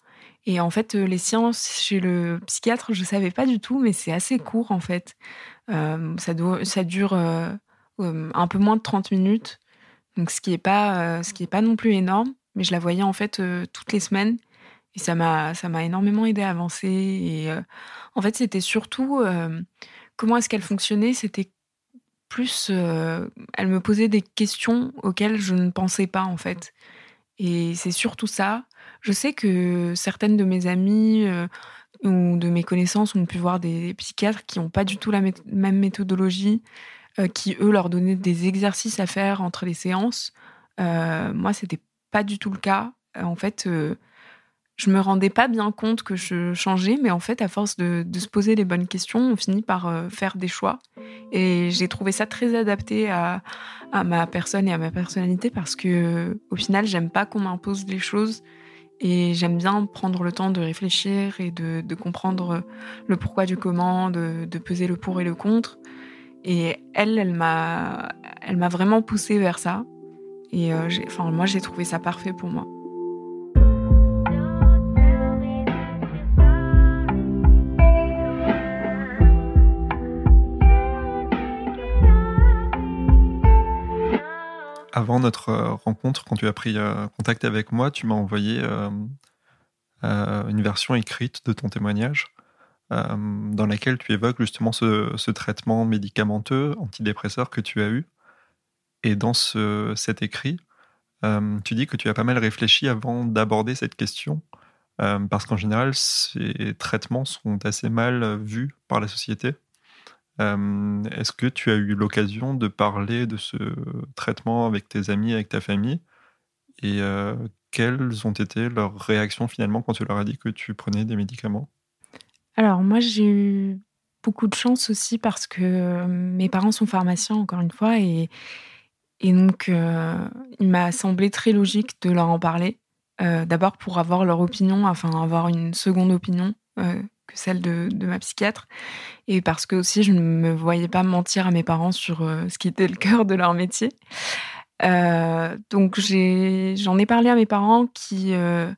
Et en fait, les séances chez le psychiatre, je ne savais pas du tout, mais c'est assez court en fait. ça, ça, dure un peu moins de 30 minutes, donc ce qui n'est pas non plus énorme. Mais je la voyais en fait toutes les semaines et ça m'a, ça m'a énormément aidé à avancer. Et en fait, c'était surtout comment est-ce qu'elle fonctionnait? C'était plus, elle me posait des questions auxquelles je ne pensais pas en fait. Et c'est surtout ça. Je sais que certaines de mes amies euh, ou de mes connaissances ont pu voir des psychiatres qui n'ont pas du tout la même méthodologie, euh, qui eux leur donnaient des exercices à faire entre les séances. Euh, moi, c'était pas du tout le cas. En fait, je me rendais pas bien compte que je changeais, mais en fait, à force de, se poser les bonnes questions, on finit par faire des choix. Et j'ai trouvé ça très adapté à, ma personne et à ma personnalité parce que, au final, j'aime pas qu'on m'impose des choses. Et j'aime bien prendre le temps de réfléchir et de, comprendre le pourquoi du comment, de, peser le pour et le contre. Et elle, elle m'a, elle m'a vraiment poussée vers ça. Et euh, enfin, moi, j'ai trouvé ça parfait pour moi. Avant notre euh, rencontre, quand tu as pris euh, contact avec moi, tu m'as envoyé euh, une version écrite de ton témoignage dans laquelle tu évoques justement ce, traitement médicamenteux antidépresseur que tu as eu. Et dans ce, cet écrit, tu dis que tu as pas mal réfléchi avant d'aborder cette question, parce qu'en général, ces traitements sont assez mal vus par la société. Est-ce que tu as eu l'occasion de parler de ce traitement avec tes amis, avec ta famille? Et quelles ont été leurs réactions finalement quand tu leur as dit que tu prenais des médicaments? Alors moi j'ai eu beaucoup de chance aussi parce que mes parents sont pharmaciens encore une fois et, donc il m'a semblé très logique de leur en parler. D'abord pour avoir leur opinion, enfin avoir une seconde opinion que celle de, ma psychiatre. Et parce que aussi, je ne me voyais pas mentir à mes parents sur euh, ce qui était le cœur de leur métier. Euh, donc j'en ai, parlé à mes parents qui, euh,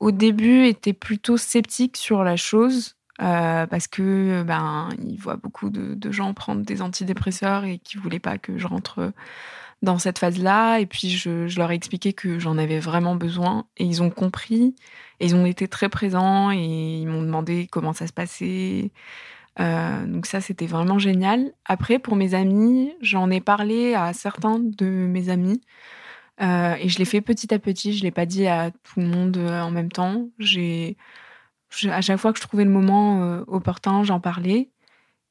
au début, étaient plutôt sceptiques sur la chose. parce que ben ils voient beaucoup de, de, gens prendre des antidépresseurs et qui voulaient pas que je rentre dans cette phase-là. Et puis, je, leur ai expliqué que j'en avais vraiment besoin. Et ils ont compris. Et ils ont été très présents. Et ils m'ont demandé comment ça se passait. Euh, donc ça, c'était vraiment génial. Après, pour mes amis, j'en ai parlé à certains de mes amis. Euh, et je l'ai fait petit à petit. Je ne l'ai pas dit à tout le monde euh, en même temps. J'ai, à chaque fois que je trouvais le moment opportun, j'en parlais.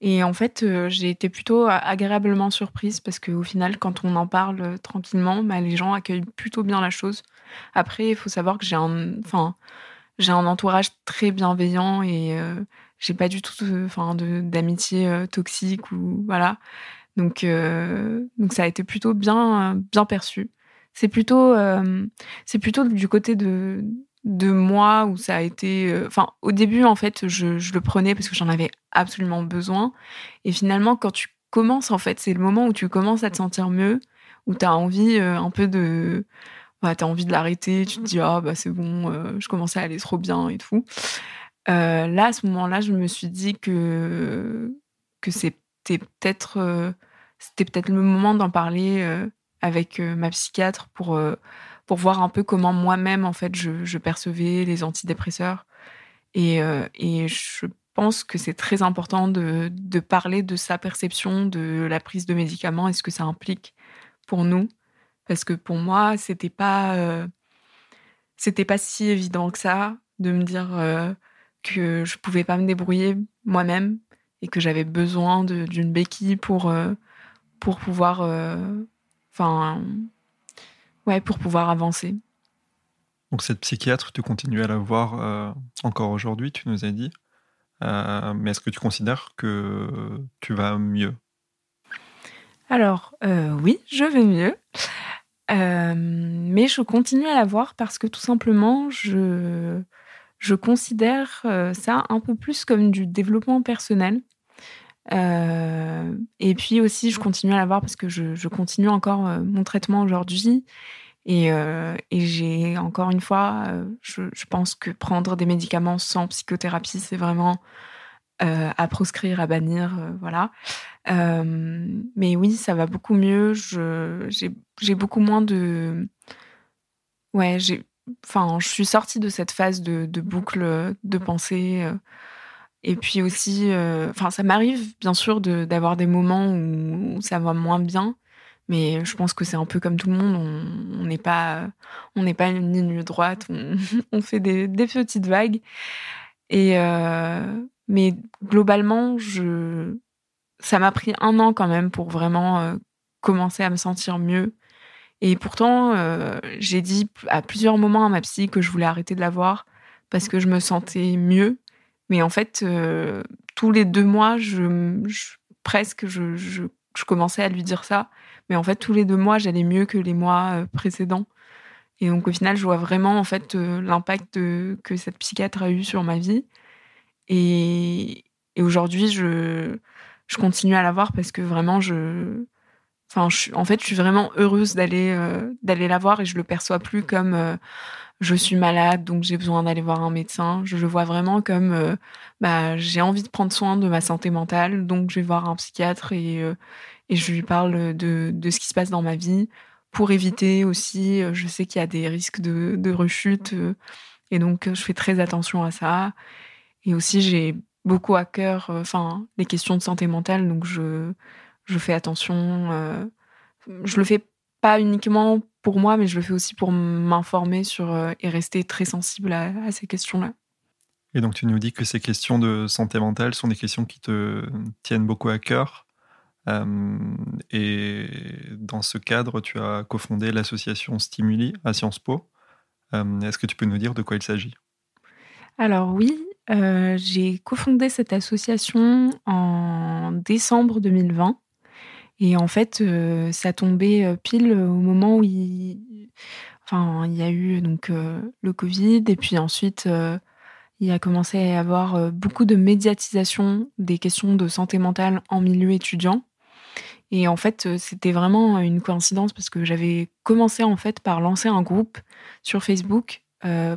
Et en fait, euh, j'ai été plutôt agréablement surprise parce qu'au final, quand on en parle euh, tranquillement, bah, les gens accueillent plutôt bien la chose. Après, il faut savoir que j'ai un, enfin, j'ai un entourage très bienveillant et euh, j'ai pas du tout, enfin, d'amitié toxique ou voilà. Donc, donc ça a été plutôt bien, bien perçu. C'est plutôt, c'est plutôt du côté de de moi où ça a été. Euh, enfin, au début, en fait, je, je le prenais parce que j'en avais absolument besoin. Et finalement, quand tu commences, en fait, c'est le moment où tu commences à te sentir mieux, où tu as envie euh, un peu de. Bah, tu as envie de l'arrêter, tu te dis, ah, bah, c'est bon, euh, je commençais à aller trop bien et tout. là, à ce moment-là, je me suis dit que, que c'était peut-être c'était peut-être le moment d'en parler avec ma psychiatre pour pour voir un peu comment moi-même, en fait, je, percevais les antidépresseurs. Et, euh, et je pense que c'est très important de, de, parler de sa perception de la prise de médicaments et ce que ça implique pour nous. Parce que pour moi, c'était pas, euh, c'était pas si évident que ça de me dire euh, que je pouvais pas me débrouiller moi-même et que j'avais besoin d'une béquille pour, pour pouvoir, enfin, ouais, pour pouvoir avancer. Donc cette psychiatre, tu continues à la voir euh, encore aujourd'hui, tu nous as dit. Euh, mais est-ce que tu considères que tu vas mieux? Alors euh, oui, je vais mieux. mais je continue à la voir parce que tout simplement, je, je considère ça un peu plus comme du développement personnel. Euh, et puis aussi, je continue à l'avoir parce que je, je continue encore euh, mon traitement aujourd'hui. Et, euh, et j'ai encore une fois, je, je, pense que prendre des médicaments sans psychothérapie, c'est vraiment à proscrire, à bannir, voilà. mais oui, ça va beaucoup mieux. J'ai beaucoup moins de, ouais, j'ai, enfin, je suis sortie de cette phase de, de boucle de pensée et puis aussi, euh, enfin, ça m'arrive bien sûr d'avoir des moments où, ça va moins bien, mais je pense que c'est un peu comme tout le monde. On n'est pas, on n'est pas une ligne droite. On, fait des, petites vagues. Et euh, mais globalement, je, ça m'a pris un an quand même pour vraiment euh, commencer à me sentir mieux. Et pourtant, j'ai dit à plusieurs moments à ma psy que je voulais arrêter de la voir parce que je me sentais mieux mais en fait, euh, tous les deux mois, je, presque, je, commençais à lui dire ça. Mais en fait, tous les deux mois, j'allais mieux que les mois euh, précédents. Et donc, au final, je vois vraiment en fait euh, l'impact que cette psychiatre a eu sur ma vie. Et, et aujourd'hui, je, je continue à la voir parce que vraiment, je, en fait, je suis vraiment heureuse d'aller d'aller la voir et je le perçois plus comme je suis malade, donc j'ai besoin d'aller voir un médecin. Je le vois vraiment comme euh, bah, j'ai envie de prendre soin de ma santé mentale, donc je vais voir un psychiatre et, euh, et je lui parle de, de, ce qui se passe dans ma vie pour éviter aussi, euh, je sais qu'il y a des risques de, de rechute, et donc je fais très attention à ça. Et aussi, j'ai beaucoup à cœur enfin les questions de santé mentale, donc je, je fais attention. je le fais pas uniquement pour moi, mais je le fais aussi pour m'informer sur euh, et rester très sensible à, ces questions-là. Et donc tu nous dis que ces questions de santé mentale sont des questions qui te tiennent beaucoup à cœur. Euh, et dans ce cadre, tu as cofondé l'association Stimuli à Sciences Po. Euh, est-ce que tu peux nous dire de quoi il s'agit? Alors oui, euh, j'ai cofondé cette association en décembre 2020. Et en fait, ça tombait pile au moment où il, enfin, il y a eu donc le Covid et puis ensuite il a commencé à y avoir beaucoup de médiatisation des questions de santé mentale en milieu étudiant. Et en fait, c'était vraiment une coïncidence parce que j'avais commencé en fait par lancer un groupe sur Facebook euh,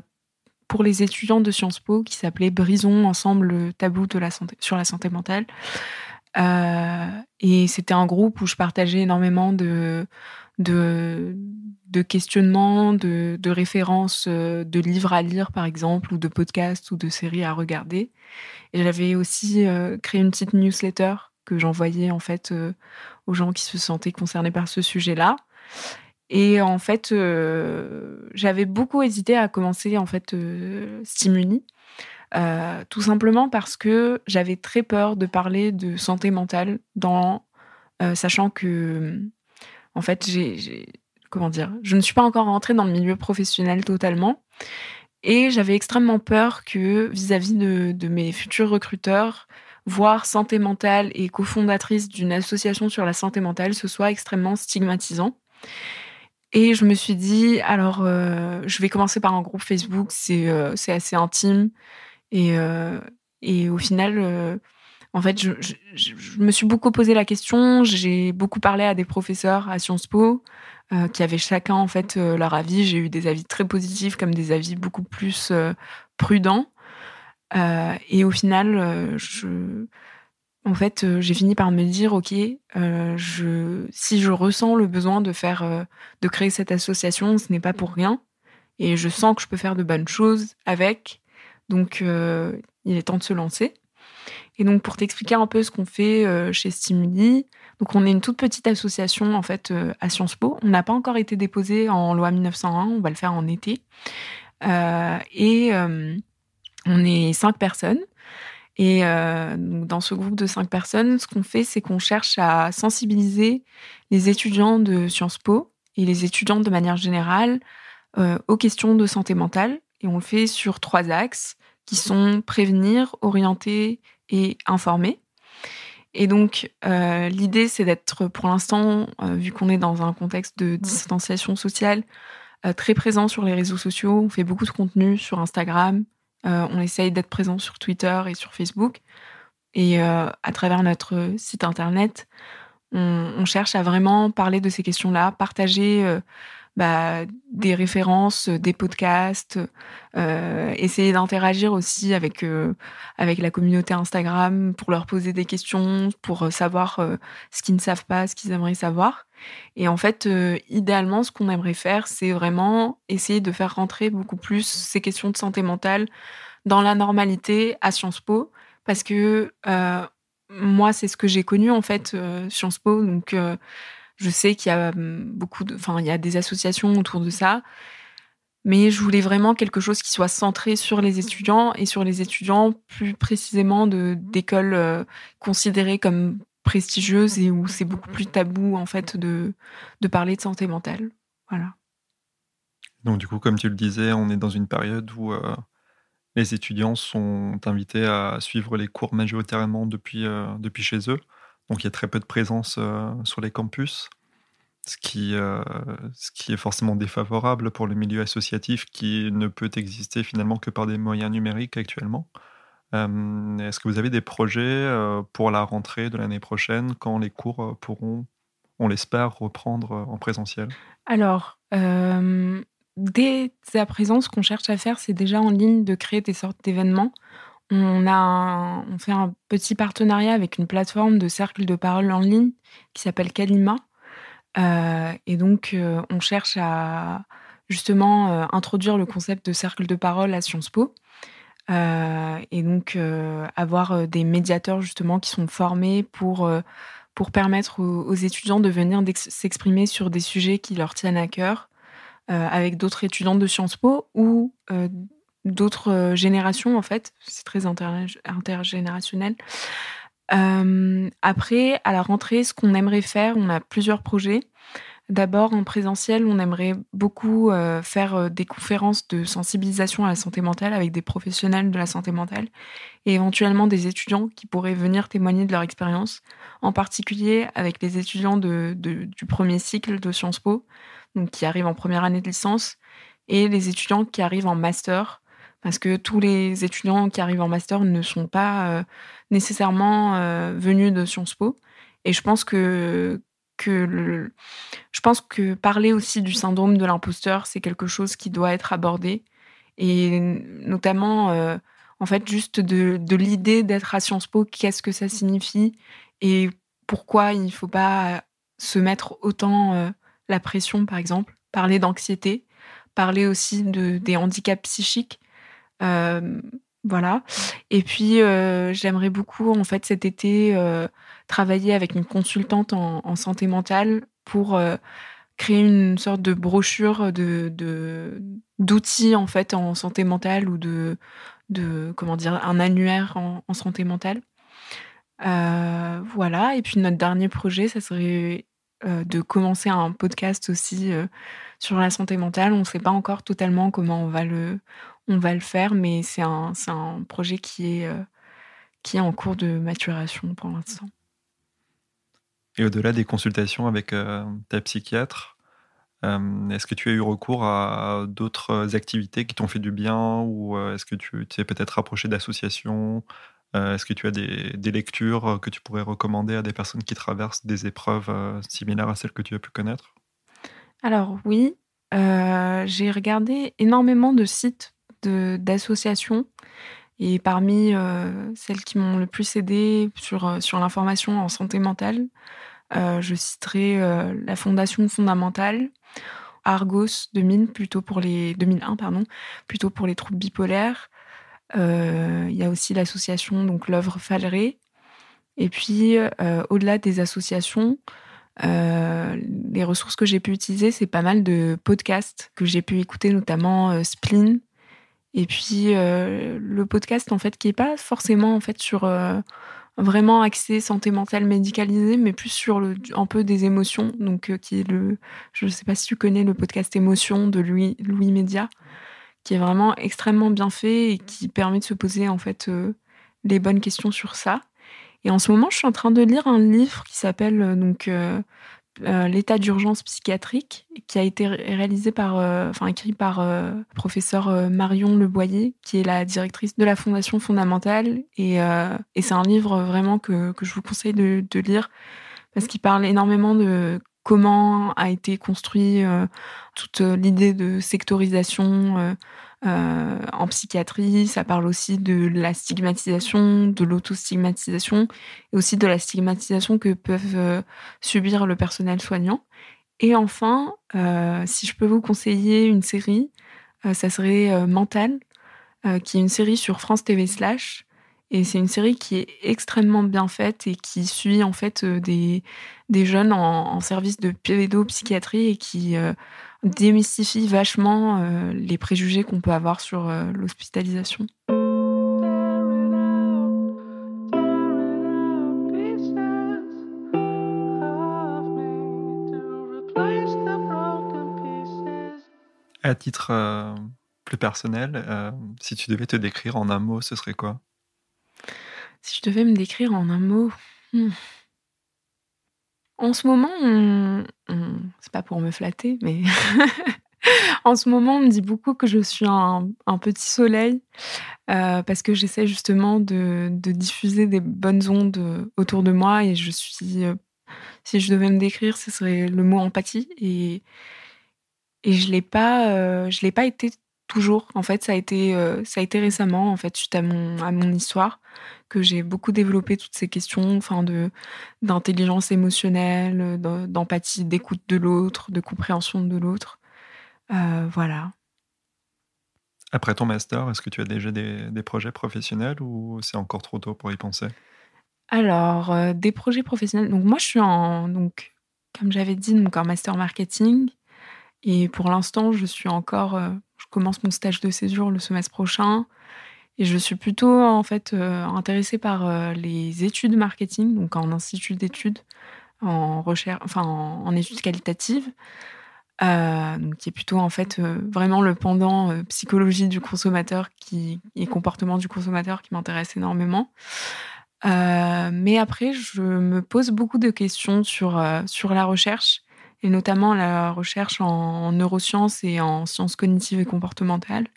pour les étudiants de Sciences Po qui s'appelait Brisons ensemble le tabou de la santé, sur la santé mentale. Euh, et c'était un groupe où je partageais énormément de, de, de questionnements, de, de, références de livres à lire, par exemple, ou de podcasts ou de séries à regarder. Et j'avais aussi créé une petite newsletter que j'envoyais en fait aux gens qui se sentaient concernés par ce sujet-là. Et en fait, euh, j'avais beaucoup hésité à commencer en fait euh, Stimuli, euh, tout simplement parce que j'avais très peur de parler de santé mentale, dans sachant que en fait, j'ai comment dire, je ne suis pas encore rentrée dans le milieu professionnel totalement, et j'avais extrêmement peur que vis-à-vis de, de mes futurs recruteurs, voir santé mentale et cofondatrice d'une association sur la santé mentale, ce soit extrêmement stigmatisant. Et je me suis dit, alors, euh, je vais commencer par un groupe Facebook, c'est euh, assez intime. Et, euh, et au final, en fait, je, me suis beaucoup posé la question. J'ai beaucoup parlé à des professeurs à Sciences Po qui avaient chacun, en fait, leur avis. J'ai eu des avis très positifs comme des avis beaucoup plus prudents. Euh, et au final, euh, en fait, euh, j'ai fini par me dire, ok, si je ressens le besoin de faire, de créer cette association, ce n'est pas pour rien, et je sens que je peux faire de bonnes choses avec. Donc, il est temps de se lancer. Et donc, pour t'expliquer un peu ce qu'on fait chez Stimuli, donc on est une toute petite association en fait à Sciences Po. On n'a pas encore été déposé en loi 1901, on va le faire en été. et on est cinq personnes. Et euh, dans ce groupe de cinq personnes, ce qu'on fait, c'est qu'on cherche à sensibiliser les étudiants de Sciences Po et les étudiants de manière générale euh, aux questions de santé mentale. Et on le fait sur trois axes qui sont prévenir, orienter et informer. Et donc, euh, l'idée, c'est d'être, pour l'instant, vu qu'on est dans un contexte de distanciation sociale, très présent sur les réseaux sociaux. On fait beaucoup de contenu sur Instagram, euh, on essaye d'être présent sur Twitter et sur Facebook. Et euh, à travers notre site internet, on, cherche à vraiment parler de ces questions-là, partager euh, bah, des références, des podcasts, essayer d'interagir aussi avec, avec la communauté Instagram pour leur poser des questions, pour savoir ce qu'ils ne savent pas, ce qu'ils aimeraient savoir. Et en fait, idéalement, ce qu'on aimerait faire, c'est vraiment essayer de faire rentrer beaucoup plus ces questions de santé mentale dans la normalité à Sciences Po, parce que moi, c'est ce que j'ai connu en fait Sciences Po, donc je sais qu'il y a beaucoup de, enfin, il y a des associations autour de ça, mais je voulais vraiment quelque chose qui soit centré sur les étudiants et sur les étudiants plus précisément de d'écoles considérées comme prestigieuse et où c'est beaucoup plus tabou en fait de, de parler de santé mentale. Voilà. Donc du coup, comme tu le disais, on est dans une période où euh, les étudiants sont invités à suivre les cours majoritairement depuis, euh, depuis chez eux. Donc il y a très peu de présence euh, sur les campus, ce qui, ce qui est forcément défavorable pour le milieu associatif qui ne peut exister finalement que par des moyens numériques actuellement. Euh, est-ce que vous avez des projets euh, pour la rentrée de l'année prochaine quand les cours euh, pourront, on l'espère, reprendre en présentiel? Alors, dès à présent, ce qu'on cherche à faire, c'est déjà en ligne de créer des sortes d'événements. On, a fait un petit partenariat avec une plateforme de cercle de parole en ligne qui s'appelle Kalima. et donc, on cherche à justement introduire le concept de cercle de parole à Sciences Po. Euh, et donc euh, avoir euh, des médiateurs justement qui sont formés pour pour permettre aux, étudiants de venir s'exprimer sur des sujets qui leur tiennent à cœur avec d'autres étudiants de Sciences Po ou d'autres générations en fait. C'est très intergénérationnel. après, à la rentrée, ce qu'on aimerait faire, on a plusieurs projets. D'abord, en présentiel, on aimerait beaucoup euh, faire euh, des conférences de sensibilisation à la santé mentale avec des professionnels de la santé mentale et éventuellement des étudiants qui pourraient venir témoigner de leur expérience, en particulier avec les étudiants de, du premier cycle de Sciences Po, donc qui arrivent en première année de licence, et les étudiants qui arrivent en master, parce que tous les étudiants qui arrivent en master ne sont pas euh, nécessairement venus de Sciences Po. Et je pense que que je pense que parler aussi du syndrome de l'imposteur, c'est quelque chose qui doit être abordé. Et notamment, euh, en fait, juste de, l'idée d'être à Sciences Po, qu'est-ce que ça signifie et pourquoi il ne faut pas se mettre autant euh, la pression, par exemple. Parler d'anxiété, parler aussi de, des handicaps psychiques. Euh, voilà. Et puis, j'aimerais beaucoup, en fait, cet été, travailler avec une consultante en, santé mentale pour euh, créer une sorte de brochure de d'outils en fait en santé mentale ou de comment dire un annuaire en, santé mentale. Euh, voilà. Et puis notre dernier projet, ça serait euh, de commencer un podcast aussi sur la santé mentale. On ne sait pas encore totalement comment on va le on va le faire, mais c'est un, un projet qui est qui est en cours de maturation pour l'instant. Et au-delà des consultations avec euh, ta psychiatre, euh, est-ce que tu as eu recours à d'autres activités qui t'ont fait du bien ou euh, est-ce que tu t'es peut-être rapproché d'associations Est-ce que tu as des, lectures que tu pourrais recommander à des personnes qui traversent des épreuves similaires à celles que tu as pu connaître? Alors oui, j'ai regardé énormément de sites d'associations. Et parmi celles qui m'ont le plus aidé sur, sur l'information en santé mentale, euh, je citerai euh, la Fondation fondamentale, Argos 2000 plutôt pour les 2001 pardon, plutôt pour les troubles bipolaires. Euh, il y a aussi l'association donc l'œuvre Falleré. Et puis au-delà des associations, les ressources que j'ai pu utiliser, c'est pas mal de podcasts que j'ai pu écouter, notamment Spleen. Et puis le podcast en fait qui est pas forcément en fait sur vraiment axé santé mentale médicalisée, mais plus sur le, un peu des émotions. Donc, euh, qui est le, je ne sais pas si tu connais le podcast Émotion de Louis, Louis Média, qui est vraiment extrêmement bien fait et qui permet de se poser en fait euh, les bonnes questions sur ça. Et en ce moment, je suis en train de lire un livre qui s'appelle euh, donc euh, l'état d'urgence psychiatrique, qui a été réalisé par, euh, enfin écrit par euh, professeur Marion Leboyer, qui est la directrice de la Fondation fondamentale. Et, et c'est un livre vraiment que, que, je vous conseille de, de lire parce qu'il parle énormément de comment a été construit toute l'idée de sectorisation euh, en psychiatrie, ça parle aussi de la stigmatisation, de l'autostigmatisation et aussi de la stigmatisation que peuvent euh, subir le personnel soignant. Et enfin, euh, si je peux vous conseiller une série, ça serait Mental, qui est une série sur France TV Slash. Et c'est une série qui est extrêmement bien faite et qui suit en fait des, des jeunes en, en service de pédopsychiatrie et qui démystifie vachement euh, les préjugés qu'on peut avoir sur euh, l'hospitalisation. À titre euh, plus personnel, si tu devais te décrire en un mot, ce serait quoi? Si je devais me décrire en un mot, hmm. En ce moment, c'est pas pour me flatter, mais en ce moment, on me dit beaucoup que je suis un, petit soleil euh, parce que j'essaie justement de, diffuser des bonnes ondes autour de moi et je suis, euh, si je devais me décrire, ce serait le mot empathie et je l'ai euh, l'ai pas été toujours. En fait, ça a été, ça a été récemment en fait suite à mon à mon histoire que j'ai beaucoup développé toutes ces questions enfin de d'intelligence émotionnelle, d'empathie, d'écoute de l'autre, de compréhension de l'autre. Euh, voilà. Après ton master, est-ce que tu as déjà des, des projets professionnels ou c'est encore trop tôt pour y penser? Alors, euh, des projets professionnels. Donc moi, je suis en donc comme j'avais dit donc en master marketing et pour l'instant, je suis encore euh, commence mon stage de césure le semestre prochain. Et je suis plutôt en fait euh, intéressée par euh, les études marketing, donc en institut d'études, en recherche, enfin en, études qualitatives, euh, qui est plutôt en fait vraiment le pendant psychologie du consommateur qui, et comportement du consommateur qui m'intéresse énormément. mais après, je me pose beaucoup de questions sur, sur la recherche, et notamment la recherche en neurosciences et en sciences cognitives et comportementales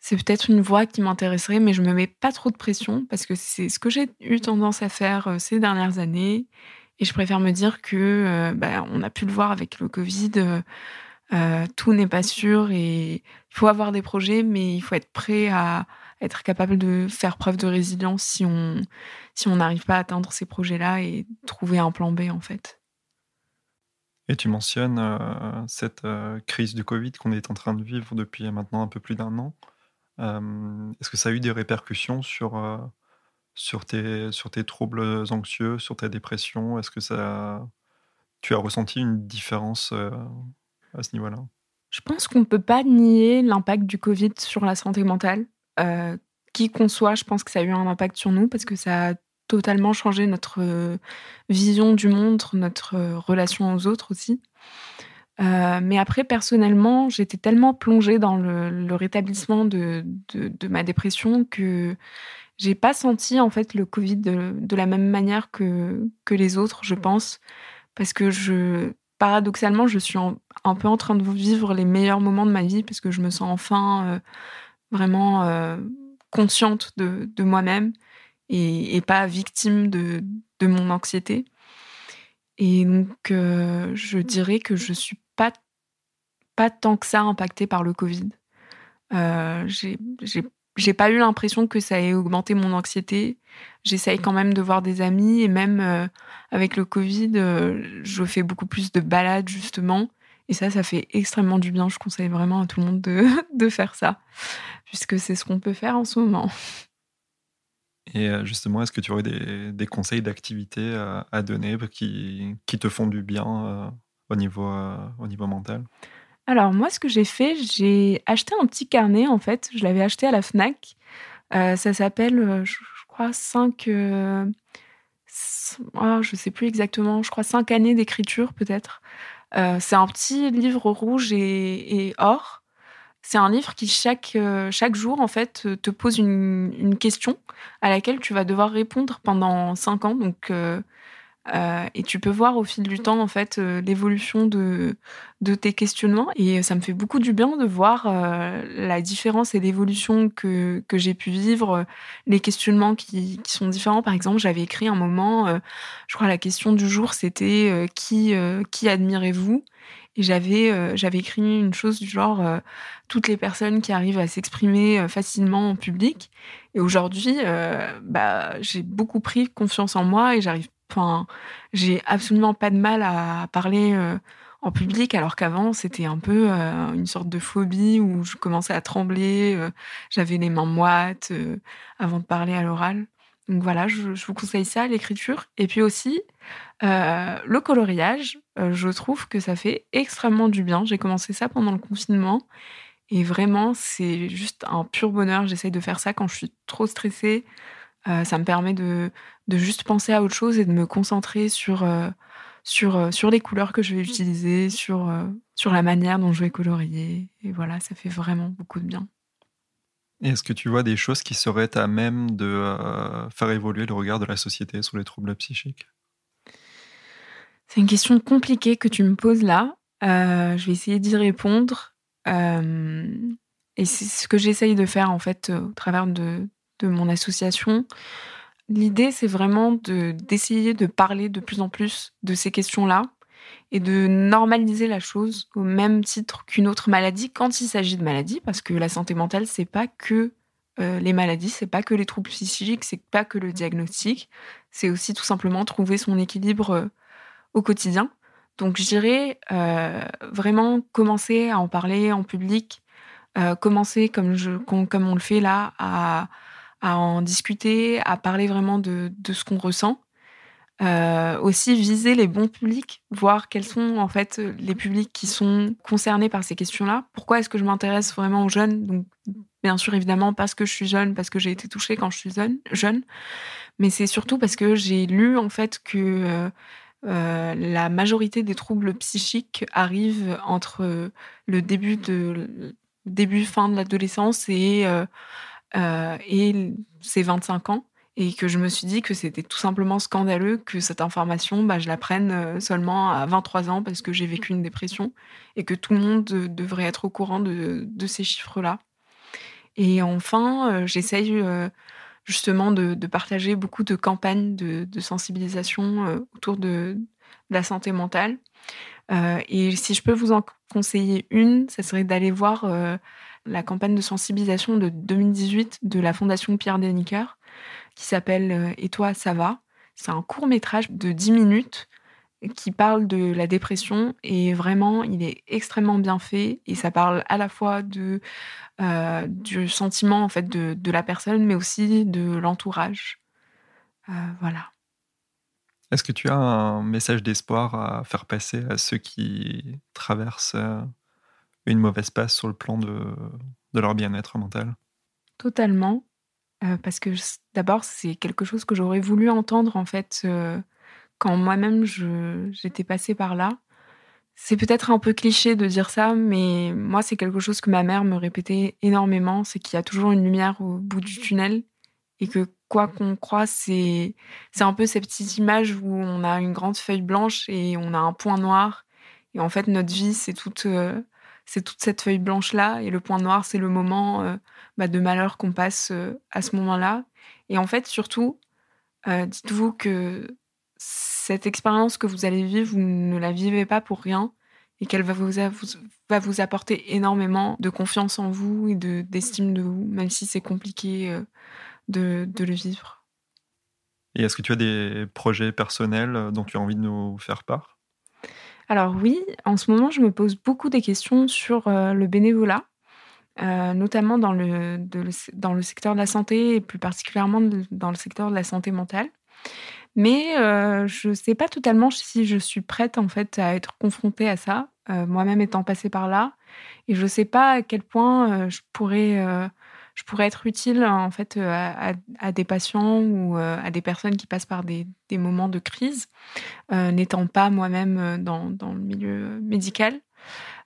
c'est peut-être une voie qui m'intéresserait, mais je me mets pas trop de pression parce que c'est ce que j'ai eu tendance à faire euh, ces dernières années. Et je préfère me dire que, euh, bah, on a pu le voir avec le Covid, euh, tout n'est pas sûr et il faut avoir des projets, mais il faut être prêt à être capable de faire preuve de résilience si on si on n'arrive pas à atteindre ces projets-là et trouver un plan B en fait. Et tu mentionnes cette crise du Covid qu'on est en train de vivre depuis maintenant un peu plus d'un an. Euh, est-ce que ça a eu des répercussions sur, euh, sur, tes, sur tes troubles anxieux, sur ta dépression? Est-ce que ça, tu as ressenti une différence euh, à ce niveau-là? Je pense qu'on ne peut pas nier l'impact du Covid sur la santé mentale. qui qu'on soit, je pense que ça a eu un impact sur nous parce que ça a totalement changé notre vision du monde, notre relation aux autres aussi. Euh, mais après, personnellement, j'étais tellement plongée dans le, rétablissement de, de, ma dépression que j'ai pas senti en fait le Covid de, de, la même manière que, que les autres, je pense, parce que je, paradoxalement, je suis un peu en train de vivre les meilleurs moments de ma vie parce que je me sens enfin euh, vraiment euh, consciente de moi-même et, pas victime de, de mon anxiété. Et donc, je dirais que je suis pas, pas tant que ça impacté par le Covid. Euh, j'ai pas eu l'impression que ça ait augmenté mon anxiété. J'essaye quand même de voir des amis et même euh, avec le Covid, euh, je fais beaucoup plus de balades justement. Et ça, ça fait extrêmement du bien. Je conseille vraiment à tout le monde de, de faire ça, puisque c'est ce qu'on peut faire en ce moment. Et euh, justement, est-ce que tu aurais des, conseils d'activité à, à, donner qui, te font du bien au niveau, euh, au niveau mental? Alors, moi, ce que j'ai fait, j'ai acheté un petit carnet, en fait. Je l'avais acheté à la Fnac. Euh, ça s'appelle, euh, je, crois, 5. Euh, oh, je sais plus exactement, je crois 5 années d'écriture, peut-être. c'est un petit livre rouge et or. C'est un livre qui, chaque, chaque jour, en fait, te pose une, une, question à laquelle tu vas devoir répondre pendant 5 ans. Donc, euh, et tu peux voir au fil du temps en fait euh, l'évolution de, de tes questionnements et ça me fait beaucoup du bien de voir euh, la différence et l'évolution que, que j'ai pu vivre, les questionnements qui, qui, sont différents. Par exemple, j'avais écrit un moment, je crois la question du jour c'était qui, qui admirez-vous? Et j'avais j'avais écrit une chose du genre toutes les personnes qui arrivent à s'exprimer facilement en public. Et aujourd'hui, bah, j'ai beaucoup pris confiance en moi et j'arrive Enfin, j'ai absolument pas de mal à parler euh, en public, alors qu'avant, c'était un peu euh, une sorte de phobie où je commençais à trembler, euh, j'avais les mains moites avant de parler à l'oral. Donc voilà, je, je, vous conseille ça, l'écriture. Et puis aussi, le coloriage, je trouve que ça fait extrêmement du bien. J'ai commencé ça pendant le confinement. Et vraiment, c'est juste un pur bonheur. J'essaye de faire ça quand je suis trop stressée euh, ça me permet de, de, juste penser à autre chose et de me concentrer sur, euh, sur, euh, sur les couleurs que je vais utiliser, sur, sur la manière dont je vais colorier. Et voilà, ça fait vraiment beaucoup de bien. Est-ce que tu vois des choses qui seraient à même de faire évoluer le regard de la société sur les troubles psychiques? C'est une question compliquée que tu me poses là. je vais essayer d'y répondre. et c'est ce que j'essaye de faire en fait au travers de, de mon association. L'idée, c'est vraiment d'essayer de, parler de plus en plus de ces questions-là et de normaliser la chose au même titre qu'une autre maladie quand il s'agit de maladie, parce que la santé mentale, c'est pas que euh, les maladies, c'est pas que les troubles psychiques, c'est pas que le diagnostic, c'est aussi tout simplement trouver son équilibre euh, au quotidien. Donc je dirais euh, vraiment commencer à en parler en public, commencer comme, je, comme on le fait là à à en discuter, à parler vraiment de, de ce qu'on ressent. Euh, aussi viser les bons publics, voir quels sont en fait les publics qui sont concernés par ces questions-là. Pourquoi est-ce que je m'intéresse vraiment aux jeunes? Donc, bien sûr, évidemment, parce que je suis jeune, parce que j'ai été touchée quand je suis jeune, jeune. mais c'est surtout parce que j'ai lu en fait que euh, euh, la majorité des troubles psychiques arrivent entre le début de début fin de l'adolescence et et ses 25 ans et que je me suis dit que c'était tout simplement scandaleux que cette information, bah, je la prenne euh, seulement à 23 ans parce que j'ai vécu une dépression et que tout le monde devrait être au courant de, ces chiffres-là. Et enfin, euh, j'essaye euh, justement de, partager beaucoup de campagnes de, sensibilisation autour de, la santé mentale. et si je peux vous en conseiller une, ça serait d'aller voir la campagne de sensibilisation de 2018 de la Fondation Pierre Deniker qui s'appelle euh, Et toi, ça va? C'est un court métrage de 10 minutes qui parle de la dépression et vraiment il est extrêmement bien fait et ça parle à la fois de euh, du sentiment en fait de, de, la personne mais aussi de l'entourage. Euh, voilà. Est-ce que tu as un message d'espoir à faire passer à ceux qui traversent une mauvaise passe sur le plan de, de leur bien-être mental? Totalement. Euh, parce que d'abord, c'est quelque chose que j'aurais voulu entendre en fait euh, quand moi-même j'étais passée par là. C'est peut-être un peu cliché de dire ça, mais moi, c'est quelque chose que ma mère me répétait énormément, c'est qu'il y a toujours une lumière au bout du tunnel et que quoi qu'on croit, c'est un peu cette petite image où on a une grande feuille blanche et on a un point noir. Et en fait, notre vie, c'est toute, euh, toute cette feuille blanche-là. Et le point noir, c'est le moment bah, de malheur qu'on passe euh, à ce moment-là. Et en fait, surtout, euh, dites-vous que cette expérience que vous allez vivre, vous ne la vivez pas pour rien et qu'elle va vous, va vous apporter énormément de confiance en vous et d'estime de, vous, même si c'est compliqué euh, de, de, le vivre. Et est-ce que tu as des projets personnels dont tu as envie de nous faire part? Alors oui, en ce moment, je me pose beaucoup des questions sur le bénévolat. Euh, notamment dans le, dans le secteur de la santé et plus particulièrement dans le secteur de la santé mentale. Mais euh, je ne sais pas totalement si je suis prête en fait à être confrontée à ça, euh, moi-même étant passée par là, et je ne sais pas à quel point je pourrais je pourrais être utile en fait à, des patients ou à des personnes qui passent par des, des moments de crise, n'étant pas moi-même dans, dans, le milieu médical.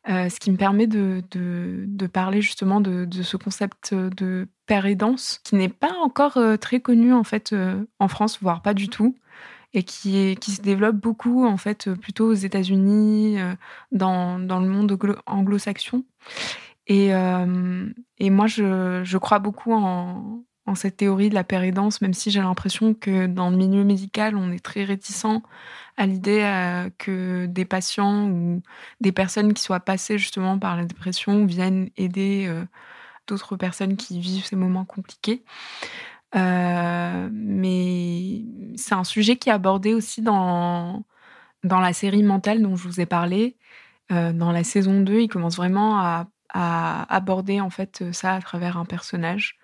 Euh, ce qui me permet de, de, parler justement de, ce concept de père aidance qui n'est pas encore euh, très connu en fait euh, en France, voire pas du tout, et qui, qui se développe beaucoup en fait plutôt aux États-Unis, dans, dans, le monde anglo-saxon. Et, et, moi, je, je, crois beaucoup en, en cette théorie de la pérédance, même si j'ai l'impression que dans le milieu médical, on est très réticent à l'idée euh, que des patients ou des personnes qui soient passées justement par la dépression viennent aider euh, d'autres personnes qui vivent ces moments compliqués. Euh, mais c'est un sujet qui est abordé aussi dans, dans la série Mentale dont je vous ai parlé. dans la saison 2, il commence vraiment à, à aborder en fait ça à travers un personnage.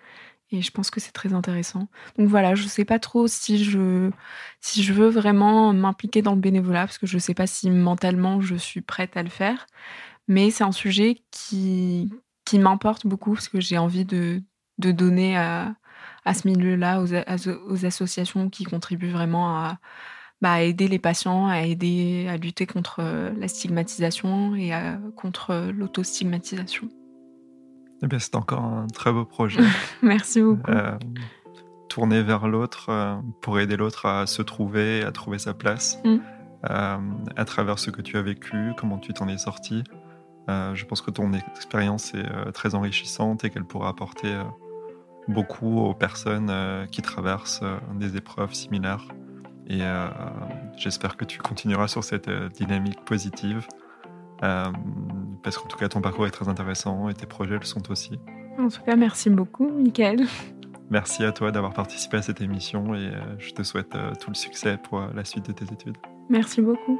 Et je pense que c'est très intéressant. Donc voilà, je ne sais pas trop si je, si je veux vraiment m'impliquer dans le bénévolat, parce que je ne sais pas si mentalement je suis prête à le faire. Mais c'est un sujet qui, qui m'importe beaucoup, parce que j'ai envie de, de donner à, à ce milieu-là, aux, aux, associations qui contribuent vraiment à, bah, à, aider les patients, à aider à lutter contre la stigmatisation et contre l'autostigmatisation. Eh bien, c'est encore un très beau projet. Merci beaucoup. Euh, tourner vers l'autre euh, pour aider l'autre à se trouver, à trouver sa place, mm. euh, à travers ce que tu as vécu, comment tu t'en es sorti. je pense que ton expérience est très enrichissante et qu'elle pourra apporter beaucoup aux personnes qui traversent des épreuves similaires. Et j'espère que tu continueras sur cette dynamique positive parce qu'en tout cas, ton parcours est très intéressant et tes projets le sont aussi. En tout cas, merci beaucoup, Mickaël. Merci à toi d'avoir participé à cette émission et euh, je te souhaite euh, tout le succès pour la suite de tes études. Merci beaucoup.